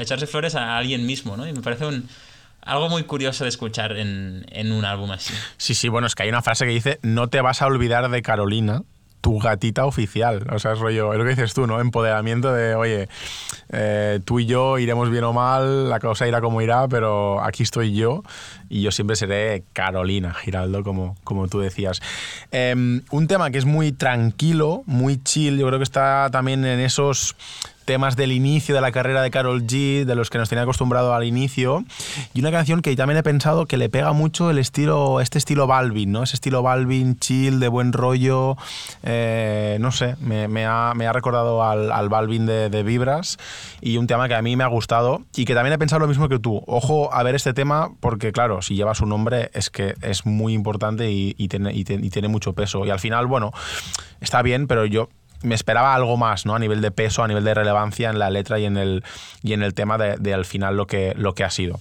echarse flores a alguien mismo, ¿no? Y me parece un, algo muy curioso de escuchar en, en un álbum así. Sí, sí, bueno, es que hay una frase que dice, no te vas a olvidar de Carolina, tu gatita oficial. O sea, es rollo, es lo que dices tú, ¿no? Empoderamiento de, oye, eh, tú y yo iremos bien o mal, la cosa irá como irá, pero aquí estoy yo y yo siempre seré Carolina Giraldo, como, como tú decías. Em, un tema que es muy tranquilo, muy chill, yo creo que está también en esos temas del inicio de la carrera de Carol G, de los que nos tenía acostumbrado al inicio, y una canción que también he pensado que le pega mucho el estilo, este estilo Balvin, ¿no? Ese estilo Balvin chill, de buen rollo, eh, no sé, me, me ha, me ha recordado al, al Balvin de, de Vibras, y un tema que a mí me ha gustado, y que también he pensado lo mismo que tú. Ojo a ver este tema, porque claro, si lleva su nombre es que es muy importante y, y tiene, y tiene- y tiene mucho peso, y al final, bueno, está bien, pero yo me esperaba algo más, ¿no? A nivel de peso, a nivel de relevancia en la letra y en el, y en el tema de, de al final lo que, lo que ha sido.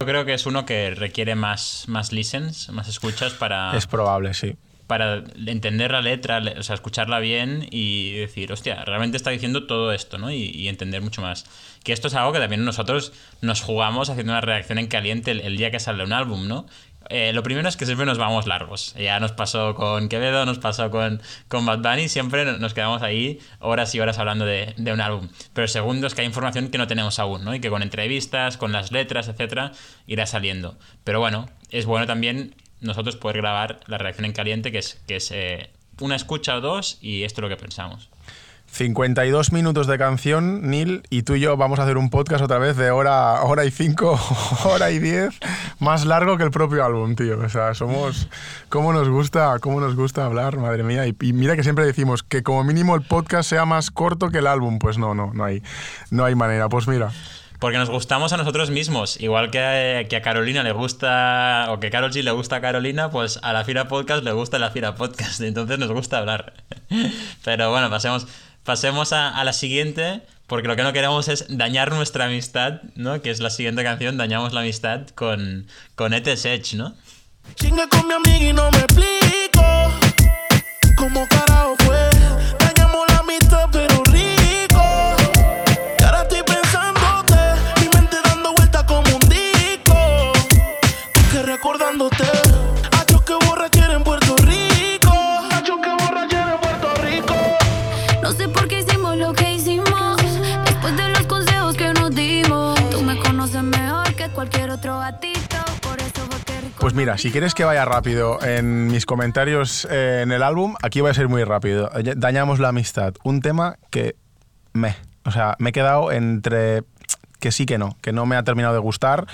Yo creo que es uno que requiere más, más listens, más escuchas para, Es probable, sí. para entender la letra, le- o sea, escucharla bien y decir, hostia, realmente está diciendo todo esto, ¿no? Y, y entender mucho más. Que esto es algo que también nosotros nos jugamos haciendo una reacción en caliente el, el día que sale un álbum, ¿no? Eh, lo primero es que siempre nos vamos largos. Ya nos pasó con Quevedo, nos pasó con, con Bad Bunny, siempre nos quedamos ahí horas y horas hablando de, de un álbum. Pero el segundo es que hay información que no tenemos aún, ¿no? Y que con entrevistas, con las letras, etcétera, irá saliendo. Pero bueno, es bueno también nosotros poder grabar la reacción en caliente, que es, que es eh, una escucha o dos, y esto es lo que pensamos. 52 minutos de canción, Neil, y tú y yo vamos a hacer un podcast otra vez de hora, hora y 5, hora y 10, más largo que el propio álbum, tío. O sea, somos... ¿Cómo nos gusta, cómo nos gusta hablar, madre mía? Y, mira que siempre decimos que como mínimo el podcast sea más corto que el álbum. Pues no, no, no hay, no hay manera. Pues mira, Porque nos gustamos a nosotros mismos. Igual que, que a Carolina le gusta, o que Carol G le gusta a Carolina, pues a la Fira Podcast le gusta la Fira Podcast. Entonces nos gusta hablar. Pero bueno, pasemos, pasemos a, la siguiente, porque lo que no queremos es dañar nuestra amistad, ¿no? Que es la siguiente canción, dañamos la amistad con, con Sech, ¿no? Con mi y no me explico Pues mira, si quieres que vaya rápido en mis comentarios eh, en el álbum, aquí voy a ser muy rápido. Dañamos la amistad. Un tema que me. O sea, me he quedado entre que sí que no, que no me ha terminado de gustar.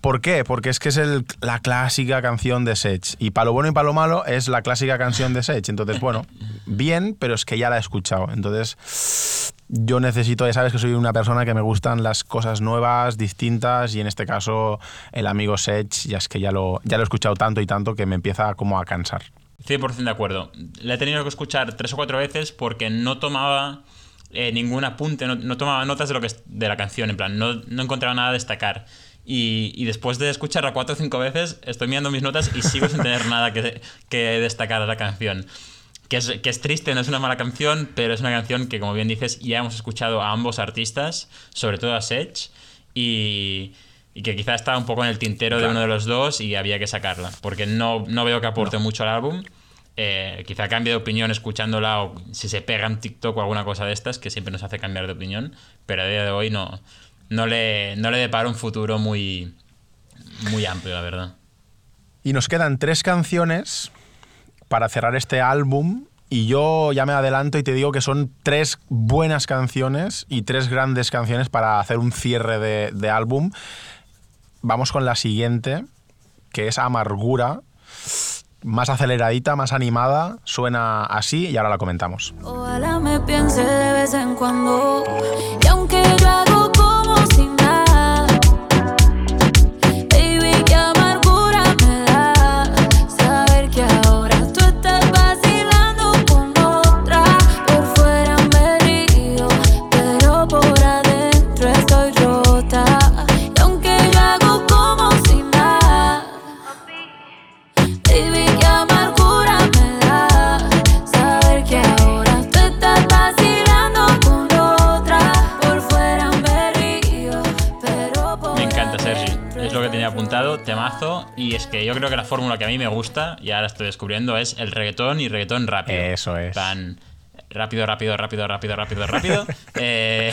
¿Por qué? Porque es que es la clásica canción de Sech. Y Palo Bueno y Palo Malo es la clásica canción de Sech. Entonces, bueno, bien, pero es que ya la he escuchado. Entonces, yo necesito, ya sabes que soy una persona que me gustan las cosas nuevas, distintas, y en este caso el amigo Sech, ya es que ya lo, ya lo he escuchado tanto y tanto que me empieza como a cansar. 100% de acuerdo. La he tenido que escuchar tres o cuatro veces porque no tomaba eh, ningún apunte, no, no tomaba notas de, lo que de la canción, en plan, no, no encontraba nada a destacar. Y, y después de escucharla cuatro o cinco veces, estoy mirando mis notas y sigo sin tener nada que, que destacar de la canción. Que es, que es triste, no es una mala canción, pero es una canción que, como bien dices, ya hemos escuchado a ambos artistas, sobre todo a Sech, y, y que quizá estaba un poco en el tintero de uno de los dos y había que sacarla, porque no, no veo que aporte mucho al álbum. Eh, quizá cambie de opinión escuchándola o si se pega en TikTok o alguna cosa de estas, que siempre nos hace cambiar de opinión, pero a día de hoy no, no, le, no le deparo un futuro muy, muy amplio, la verdad. Y nos quedan tres canciones para cerrar este álbum Y yo ya me adelanto y te digo que son tres buenas canciones y tres grandes canciones para hacer un cierre de, álbum. Vamos con la siguiente, que es Amargura. Más aceleradita, más animada, suena así y ahora la comentamos. Temazo. Y es que yo creo que la fórmula que a mí me gusta, y ahora estoy descubriendo, es el reggaetón y reggaetón rápido. Eso es. Plan, rápido, rápido, rápido, rápido, rápido, rápido. Eh,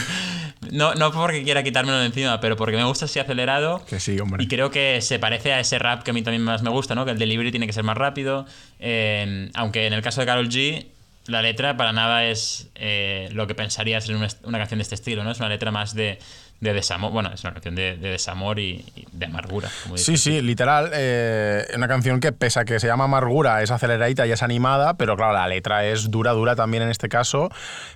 no, no porque quiera quitármelo de encima, pero porque me gusta así acelerado. Que sí, hombre. Y creo que se parece a ese rap que a mí también más me gusta, ¿no? Que el delivery tiene que ser más rápido. Eh, aunque en el caso de Carol G, la letra para nada es eh, lo que pensaría ser una, una canción de este estilo, ¿no? Es una letra más de, de desamor. Bueno, es una canción de, de desamor y, y de amargura. Como Sí, sí, literal. eh, una canción que, pese a que se llama Amargura, es aceleradita y es animada, pero claro, la letra es dura, dura también en este caso.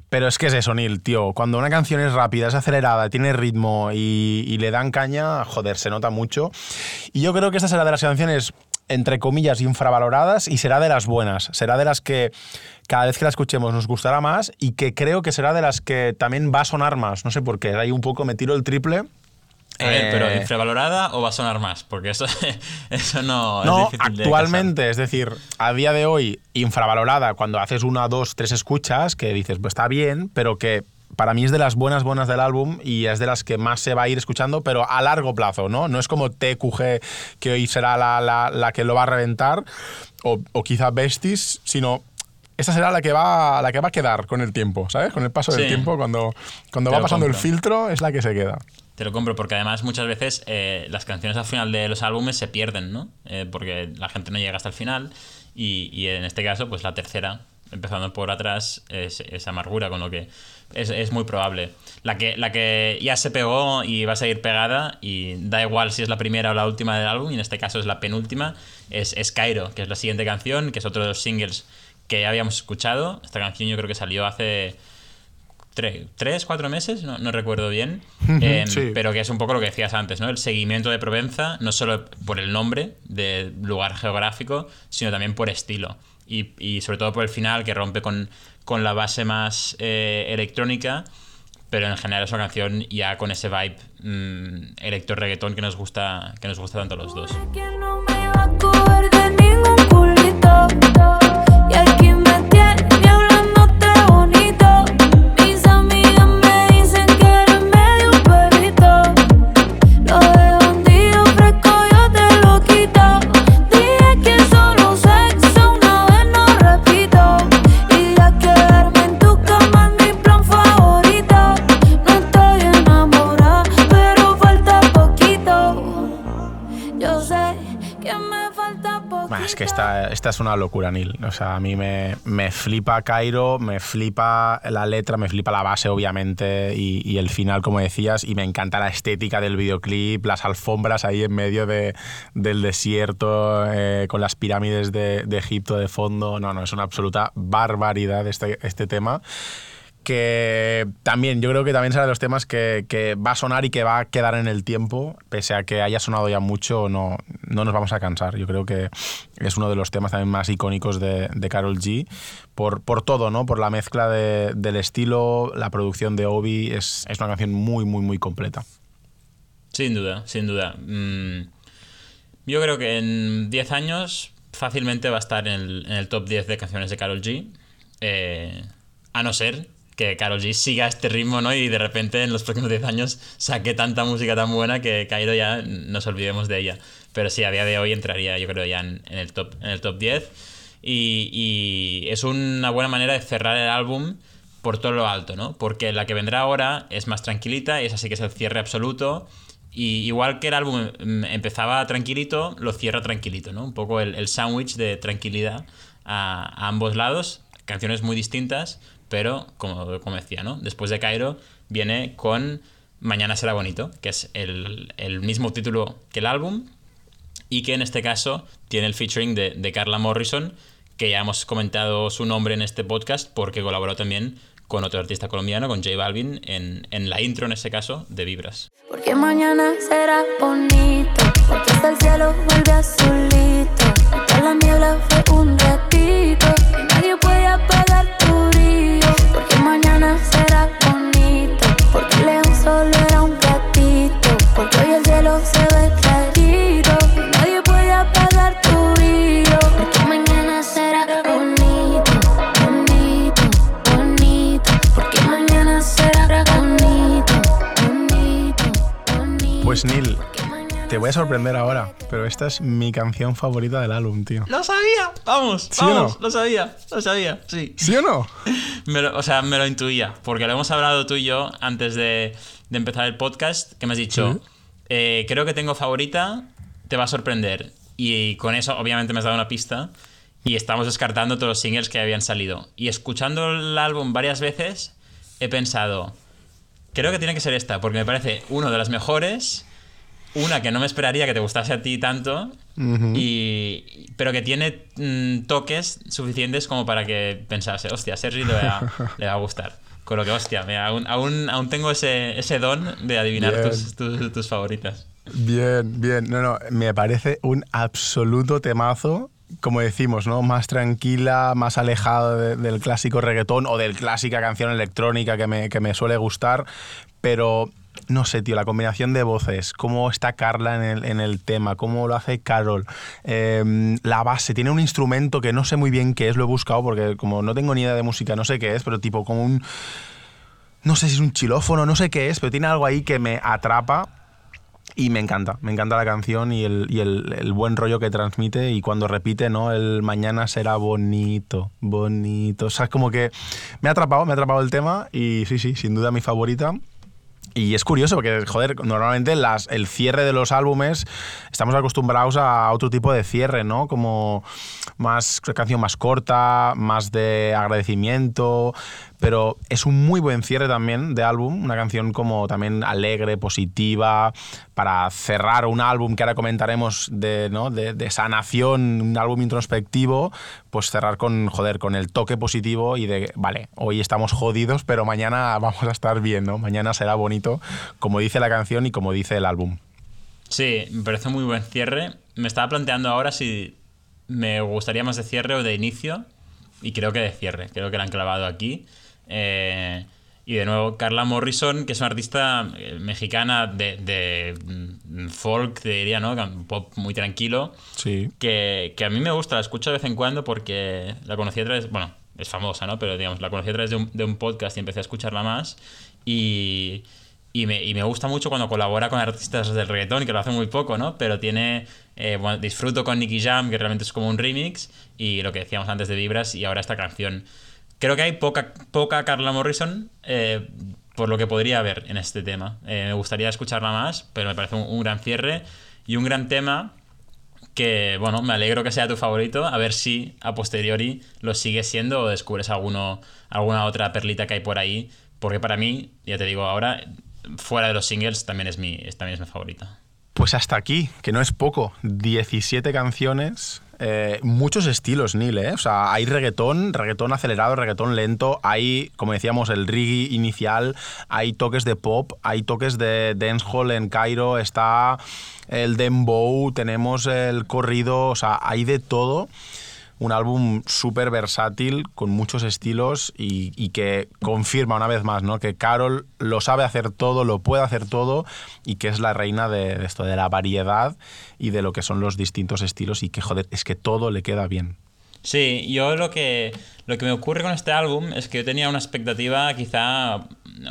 Pero es que es eso, Neil, tío. Cuando una canción es rápida, es acelerada, tiene ritmo y, y le dan caña, joder, se nota mucho. Y yo creo que esta será de las canciones, entre comillas, infravaloradas y será de las buenas. Será de las que cada vez que la escuchemos nos gustará más y que creo que será de las que también va a sonar más. No sé por qué, ahí un poco me tiro el triple. A ver, pero Eh, infravalorada o va a sonar más, porque eso, eso no, No, es difícil de actualmente, es decir, a día de hoy, infravalorada cuando haces una, dos, tres escuchas, que dices, pues está bien, pero que para mí es de las buenas, buenas del álbum y es de las que más se va a ir escuchando, pero a largo plazo, ¿no? No es como TQG, que hoy será la, la- la que lo va a reventar, o, o quizá Besties, sino esta será la que, va, la que va a quedar con el tiempo, ¿sabes? Con el paso del Sí. tiempo, cuando, cuando Te va pasando el compro. filtro, es la que se queda. Te lo compro, porque además muchas veces eh, las canciones al final de los álbumes se pierden, ¿no? Eh, porque la gente no llega hasta el final y, y en este caso, pues la tercera, empezando por atrás, es, es amargura, con lo que es, es muy probable. La que, la que ya se pegó y va a seguir pegada y da igual si es la primera o la última del álbum, y en este caso es la penúltima, es, es Cairo, que es la siguiente canción, que es otro de los singles que ya habíamos escuchado. Esta canción yo creo que salió hace tre- tres, cuatro meses, no, no recuerdo bien, Em, sí. pero que es un poco lo que decías antes, ¿no? El seguimiento de Provenza, no solo por el nombre del lugar geográfico, sino también por estilo. Y, y sobre todo por el final, que rompe con, con la base más eh, electrónica, pero en general es una canción ya con ese vibe mm, electro-reggaetón que nos gusta que nos gusta tanto a los dos. Es que esta, esta es una locura, Neil. O sea, a mí me, me flipa Cairo, me flipa la letra, me flipa la base, obviamente, y, y el final, como decías, y me encanta la estética del videoclip, las alfombras ahí en medio de- del desierto, eh, con las pirámides de, de Egipto de fondo. No, no, es una absoluta barbaridad este, este tema que también, yo creo que también será de los temas que, va a sonar y que va a quedar en el tiempo, pese a que haya sonado ya mucho, no, no nos vamos a cansar. Yo creo que es uno de los temas también más icónicos de, de Carol G, por, por todo, ¿no? Por la mezcla de- del estilo, la producción de Obi, es, es una canción muy, muy, muy completa. Sin duda, sin duda. Mm, yo creo que en 10 años fácilmente va a estar en el, en el top 10 de canciones de Carol G. Eh, a no ser que Carol G siga este ritmo, ¿no? Y de repente en los próximos 10 años saque tanta música tan buena que Cairo ya nos olvidemos de ella. Pero sí, a día de hoy entraría, yo creo, ya en, el, top, en el top 10. Y, es una buena manera de cerrar el álbum por todo lo alto, ¿no? Porque la que vendrá ahora es más tranquilita y es así que es el cierre absoluto. Y igual que el álbum mm, empezaba tranquilito, lo cierra tranquilito, ¿no? Un poco el, el sándwich de tranquilidad a ambos lados, canciones muy distintas, pero como, como decía, ¿no? Después de Cairo viene con Mañana será bonito, que es el, el mismo título que el álbum y que en este caso tiene el featuring de, de Carla Morrison, que ya hemos comentado su nombre en este podcast porque colaboró también con otro artista colombiano, con J Balvin, en, en la intro, en este caso, de Vibras. Porque mañana será bonito, porque hasta el cielo vuelve azulito. Toda la niebla fue un ratito, mañana será bonito, porque el león solo era un gatito. Porque hoy el cielo se ve clarito, y nadie puede apagar tu brillo. Porque mañana será bonito, bonito, bonito. Porque mañana será bonito, bonito, bonito. Pues Neil, te voy a sorprender ahora, pero esta es mi canción favorita del álbum, tío. ¡Lo sabía! ¡Vamos! ¿Sí o ¡Vamos! no? Lo sabía, lo sabía, sí. ¿Sí o no? Me lo- o sea, me lo intuía, porque lo hemos hablado tú y yo antes de, de empezar el podcast, que me has dicho, eh, creo que tengo favorita, te va a sorprender. Y con eso, obviamente, me has dado una pista. Y estamos descartando todos los singles que habían salido. Y escuchando el álbum varias veces, he pensado, creo que tiene que ser esta, porque me parece uno de las mejores. Una que no me esperaría que te gustase a ti tanto, y, pero que tiene mm, toques suficientes como para que pensase, hostia, a Sergi le va, le va a gustar. Con lo que, hostia, me- aún, aún, aún tengo ese, ese don de adivinar tus, tus, tus favoritas. Bien, bien. No, no, me parece un absoluto temazo. Como decimos, ¿no? Más tranquila, más alejado de- del clásico reggaetón o del clásica canción electrónica que me, que me suele gustar. Pero no sé, tío, la combinación de voces, cómo está Carla en el, en el tema, cómo lo hace Carol, eh, la base, tiene un instrumento que no sé muy bien qué es, lo he buscado porque como no tengo ni idea de música, no sé qué es, pero tipo como un, no sé si es un xilófono, no sé qué es, pero tiene algo ahí que me atrapa y me encanta, me encanta la canción y el, y el- el buen rollo que transmite y cuando repite, ¿no? El mañana será bonito, bonito. O sea, es como que me ha atrapado, me ha atrapado el tema y sí, sí, sin duda mi favorita. Y es curioso porque, joder, normalmente las, el cierre de los álbumes estamos acostumbrados a otro tipo de cierre, ¿no? Como más canción más corta, más de agradecimiento, pero es un muy buen cierre también de álbum, una canción como también alegre, positiva, para cerrar un álbum que ahora comentaremos de, ¿no? de, sanación, un álbum introspectivo, pues cerrar con, joder, con el toque positivo y de, vale, hoy estamos jodidos, pero mañana vamos a estar bien, ¿no? Mañana será bonito, como dice la canción y como dice el álbum. Sí, me parece muy buen cierre. Me estaba planteando ahora si me gustaría más de cierre o de inicio. Y creo que de cierre. Creo que la han clavado aquí. Eh, y de nuevo, Carla Morrison, que es una artista eh, mexicana de, de, mm, folk, te diría, ¿no? Pop muy tranquilo. Sí. Que, que a mí me gusta, la escucho de vez en cuando porque la conocí a través, bueno, es famosa, ¿no? Pero digamos, la conocí a través de un, de un podcast y empecé a escucharla más. Y, y, me, y me gusta mucho cuando colabora con artistas del reggaetón, que lo hace muy poco, ¿no? Pero tiene, eh, bueno, disfruto con Nicky Jam, que realmente es como un remix, y lo que decíamos antes de Vibras, y ahora esta canción. Creo que hay poca, poca Carla Morrison. eh, por lo que podría haber en este tema. Eh, me gustaría escucharla más, pero me parece un, un gran cierre y un gran tema que, bueno, me alegro que sea tu favorito, a ver si a posteriori lo sigues siendo o descubres alguno, alguna otra perlita que hay por ahí, porque para mí, ya te digo ahora, fuera de los singles también es mi, también es mi favorita. Pues hasta aquí, que no es poco. 17 canciones, eh, muchos estilos, Neil, ¿eh? O sea, hay reggaetón, reggaetón acelerado, reggaetón lento, hay, como decíamos, el reggae inicial, hay toques de pop, hay toques de dancehall en Cairo, está el dembow, tenemos el corrido, o sea, hay de todo. Un álbum súper versátil, con muchos estilos y, y que confirma una vez más ¿no? que Carol lo sabe hacer todo, lo puede hacer todo y que es la reina de, de esto, de la variedad y de lo que son los distintos estilos y que, joder, es que todo le queda bien. Sí, yo lo que, lo que me ocurre con este álbum es que yo tenía una expectativa quizá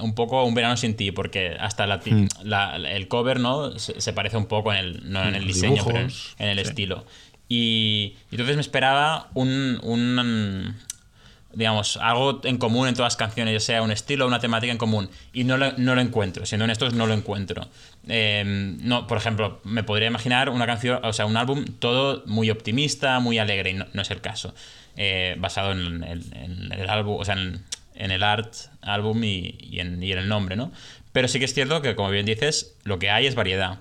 un poco un verano sin ti, porque hasta la, la- el cover ¿no? se, se parece un poco en el, no en el Los diseño, pero en, el sí. estilo. Y, entonces me esperaba un, digamos, algo en común en todas las canciones, ya sea un estilo o una temática en común. Y no lo, encuentro, siendo honestos, no lo encuentro. Eh, no, por ejemplo, me podría imaginar una canción, o sea, un álbum todo muy optimista, muy alegre, y no, es el caso. Eh, basado en, el- álbum, o sea, en, el art álbum y en, y en el nombre, ¿no? Pero sí que es cierto que, como bien dices, lo que hay es variedad.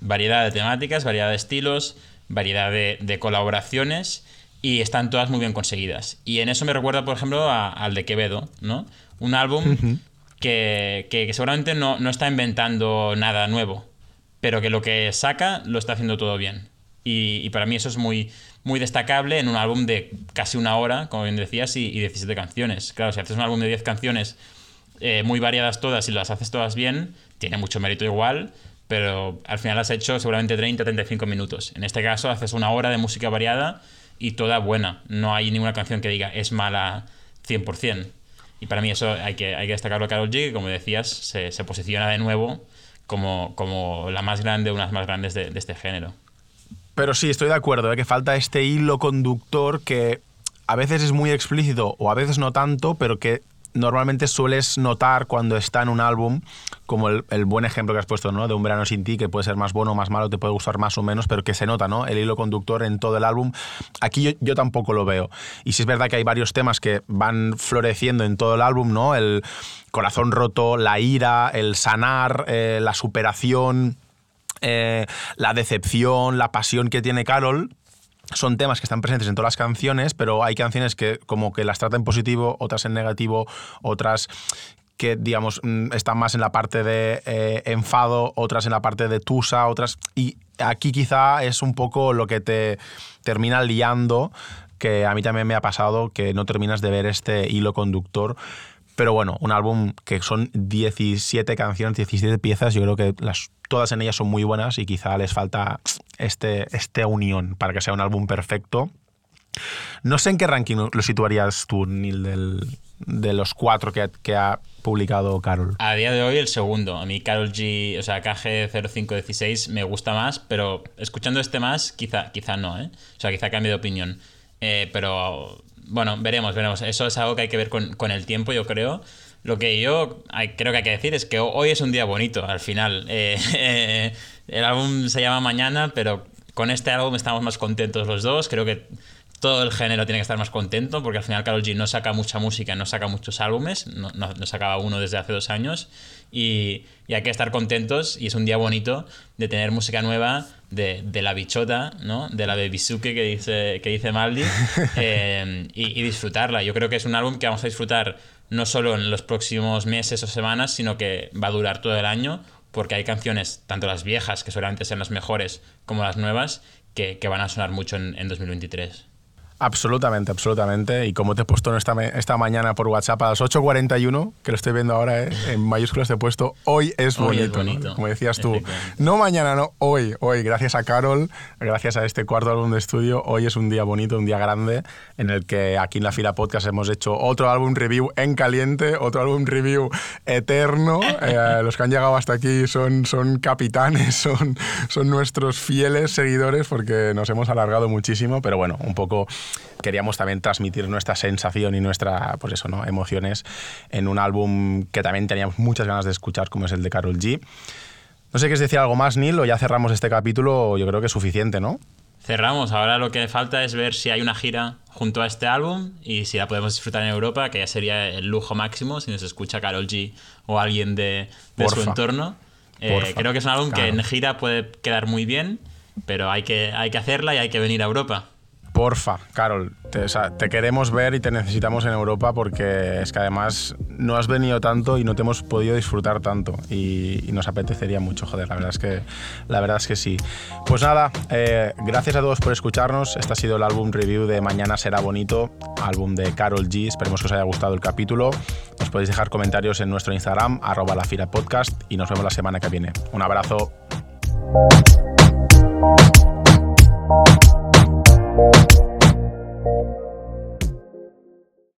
Variedad de temáticas, variedad de estilos, variedad de, de colaboraciones y están todas muy bien conseguidas. Y en eso me recuerda, por ejemplo, a- al de Quevedo, ¿no? Un álbum que, que- que seguramente no, no está inventando nada nuevo, pero que lo que saca lo está haciendo todo bien. Y, y para mí eso es muy, muy destacable en un álbum de casi una hora, como bien decías, y, y 17 canciones. Claro, si haces un álbum de 10 canciones eh, muy variadas todas y las haces todas bien, tiene mucho mérito igual, pero al final has hecho seguramente 30-35 minutos. En este caso haces una hora de música variada y toda buena. No hay ninguna canción que diga es mala 100%. Y para mí eso hay que, hay que destacarlo a Carol G, como decías, se, posiciona de nuevo como, como la más grande, una de las más grandes de, de este género. Pero sí, estoy de acuerdo, ¿eh? que falta este hilo conductor que a veces es muy explícito o a veces no tanto, pero que normalmente sueles notar cuando está en un álbum, como el, buen ejemplo que has puesto, ¿no? De un verano sin ti, que puede ser más bueno o más malo, te puede gustar más o menos, pero que se nota, ¿no? El hilo conductor en todo el álbum. Aquí yo, yo tampoco lo veo. Y sí es verdad que hay varios temas que van floreciendo en todo el álbum, ¿no? El corazón roto, la ira, el sanar, eh, la superación, eh, la decepción, la pasión que tiene Carol. Son temas que están presentes en todas las canciones, pero hay canciones que como que las trata en positivo, otras en negativo, otras que, digamos, mm, están más en la parte de eh, enfado, otras en la parte de tusa, otras... Y aquí quizá es un poco lo que te termina liando, que a mí también me ha pasado, que no terminas de ver este hilo conductor. Pero bueno, un álbum que son 17 canciones, 17 piezas, yo creo que las, todas en ellas son muy buenas y quizá les falta este, esta unión para que sea un álbum perfecto. No sé en qué ranking lo situarías tú, Neil, del- de los cuatro que, ha publicado Carol. A día de hoy el segundo. A mí Carol G, o sea, KG0516 me gusta más, pero escuchando este más, quizá, quizá no, ¿eh? O sea, quizá cambie de opinión. Eh, pero bueno, veremos, veremos. Eso es algo que hay que ver con, con el tiempo, yo creo. Lo que yo creo que hay que decir es que hoy es un día bonito, al final. Eh, el álbum se llama Mañana, pero con este álbum estamos más contentos los dos. Creo que todo el género tiene que estar más contento porque al final Karol G no saca mucha música, no saca muchos álbumes, no, no- no sacaba uno desde hace dos años y, y hay que estar contentos y es un día bonito de tener música nueva de, de la bichota, ¿no? de la Bebisuke que dice, que dice Maldi eh, y, y disfrutarla. Yo creo que es un álbum que vamos a disfrutar no solo en los próximos meses o semanas, sino que va a durar todo el año porque hay canciones, tanto las viejas, que seguramente sean las mejores, como las nuevas, que, que van a sonar mucho en, en 2023. Absolutamente, absolutamente. Y como te he puesto esta, esta mañana por WhatsApp a las 8.41, que lo estoy viendo ahora eh, en mayúsculas, te he puesto hoy es Hoy bonito. ¿no? Como decías tú, no mañana, no, hoy, hoy. Gracias a Carol, gracias a este cuarto álbum de estudio, hoy es un día bonito, un día grande, en el que aquí en la fila podcast hemos hecho otro álbum review en caliente, otro álbum review eterno. Eh, los que han llegado hasta aquí son, son capitanes, son, son nuestros fieles seguidores porque nos hemos alargado muchísimo, pero bueno, un poco queríamos también transmitir nuestra sensación y nuestra, pues eso, ¿no? emociones en un álbum que también teníamos muchas ganas de escuchar, como es el de Carol G. No sé, ¿quieres decir algo más, Neil? O ya cerramos este capítulo, yo creo que es suficiente, ¿no? Cerramos, ahora lo que falta es ver si hay una gira junto a este álbum y si la podemos disfrutar en Europa, que ya sería el lujo máximo si nos escucha Carol G o alguien de, de su entorno. Eh, creo que es un álbum que en gira puede quedar muy bien, pero hay que, hay que hacerla y hay que venir a Europa. Porfa, Carol, te, queremos ver y te necesitamos en Europa porque es que además no has venido tanto y no te hemos podido disfrutar tanto y, nos apetecería mucho, joder, la verdad es que, la verdad es que sí. Pues nada, eh, gracias a todos por escucharnos, este ha sido el álbum review de Mañana será bonito, álbum de Carol G, esperemos que os haya gustado el capítulo, nos podéis dejar comentarios en nuestro Instagram, arroba la y nos vemos la semana que viene. Un abrazo.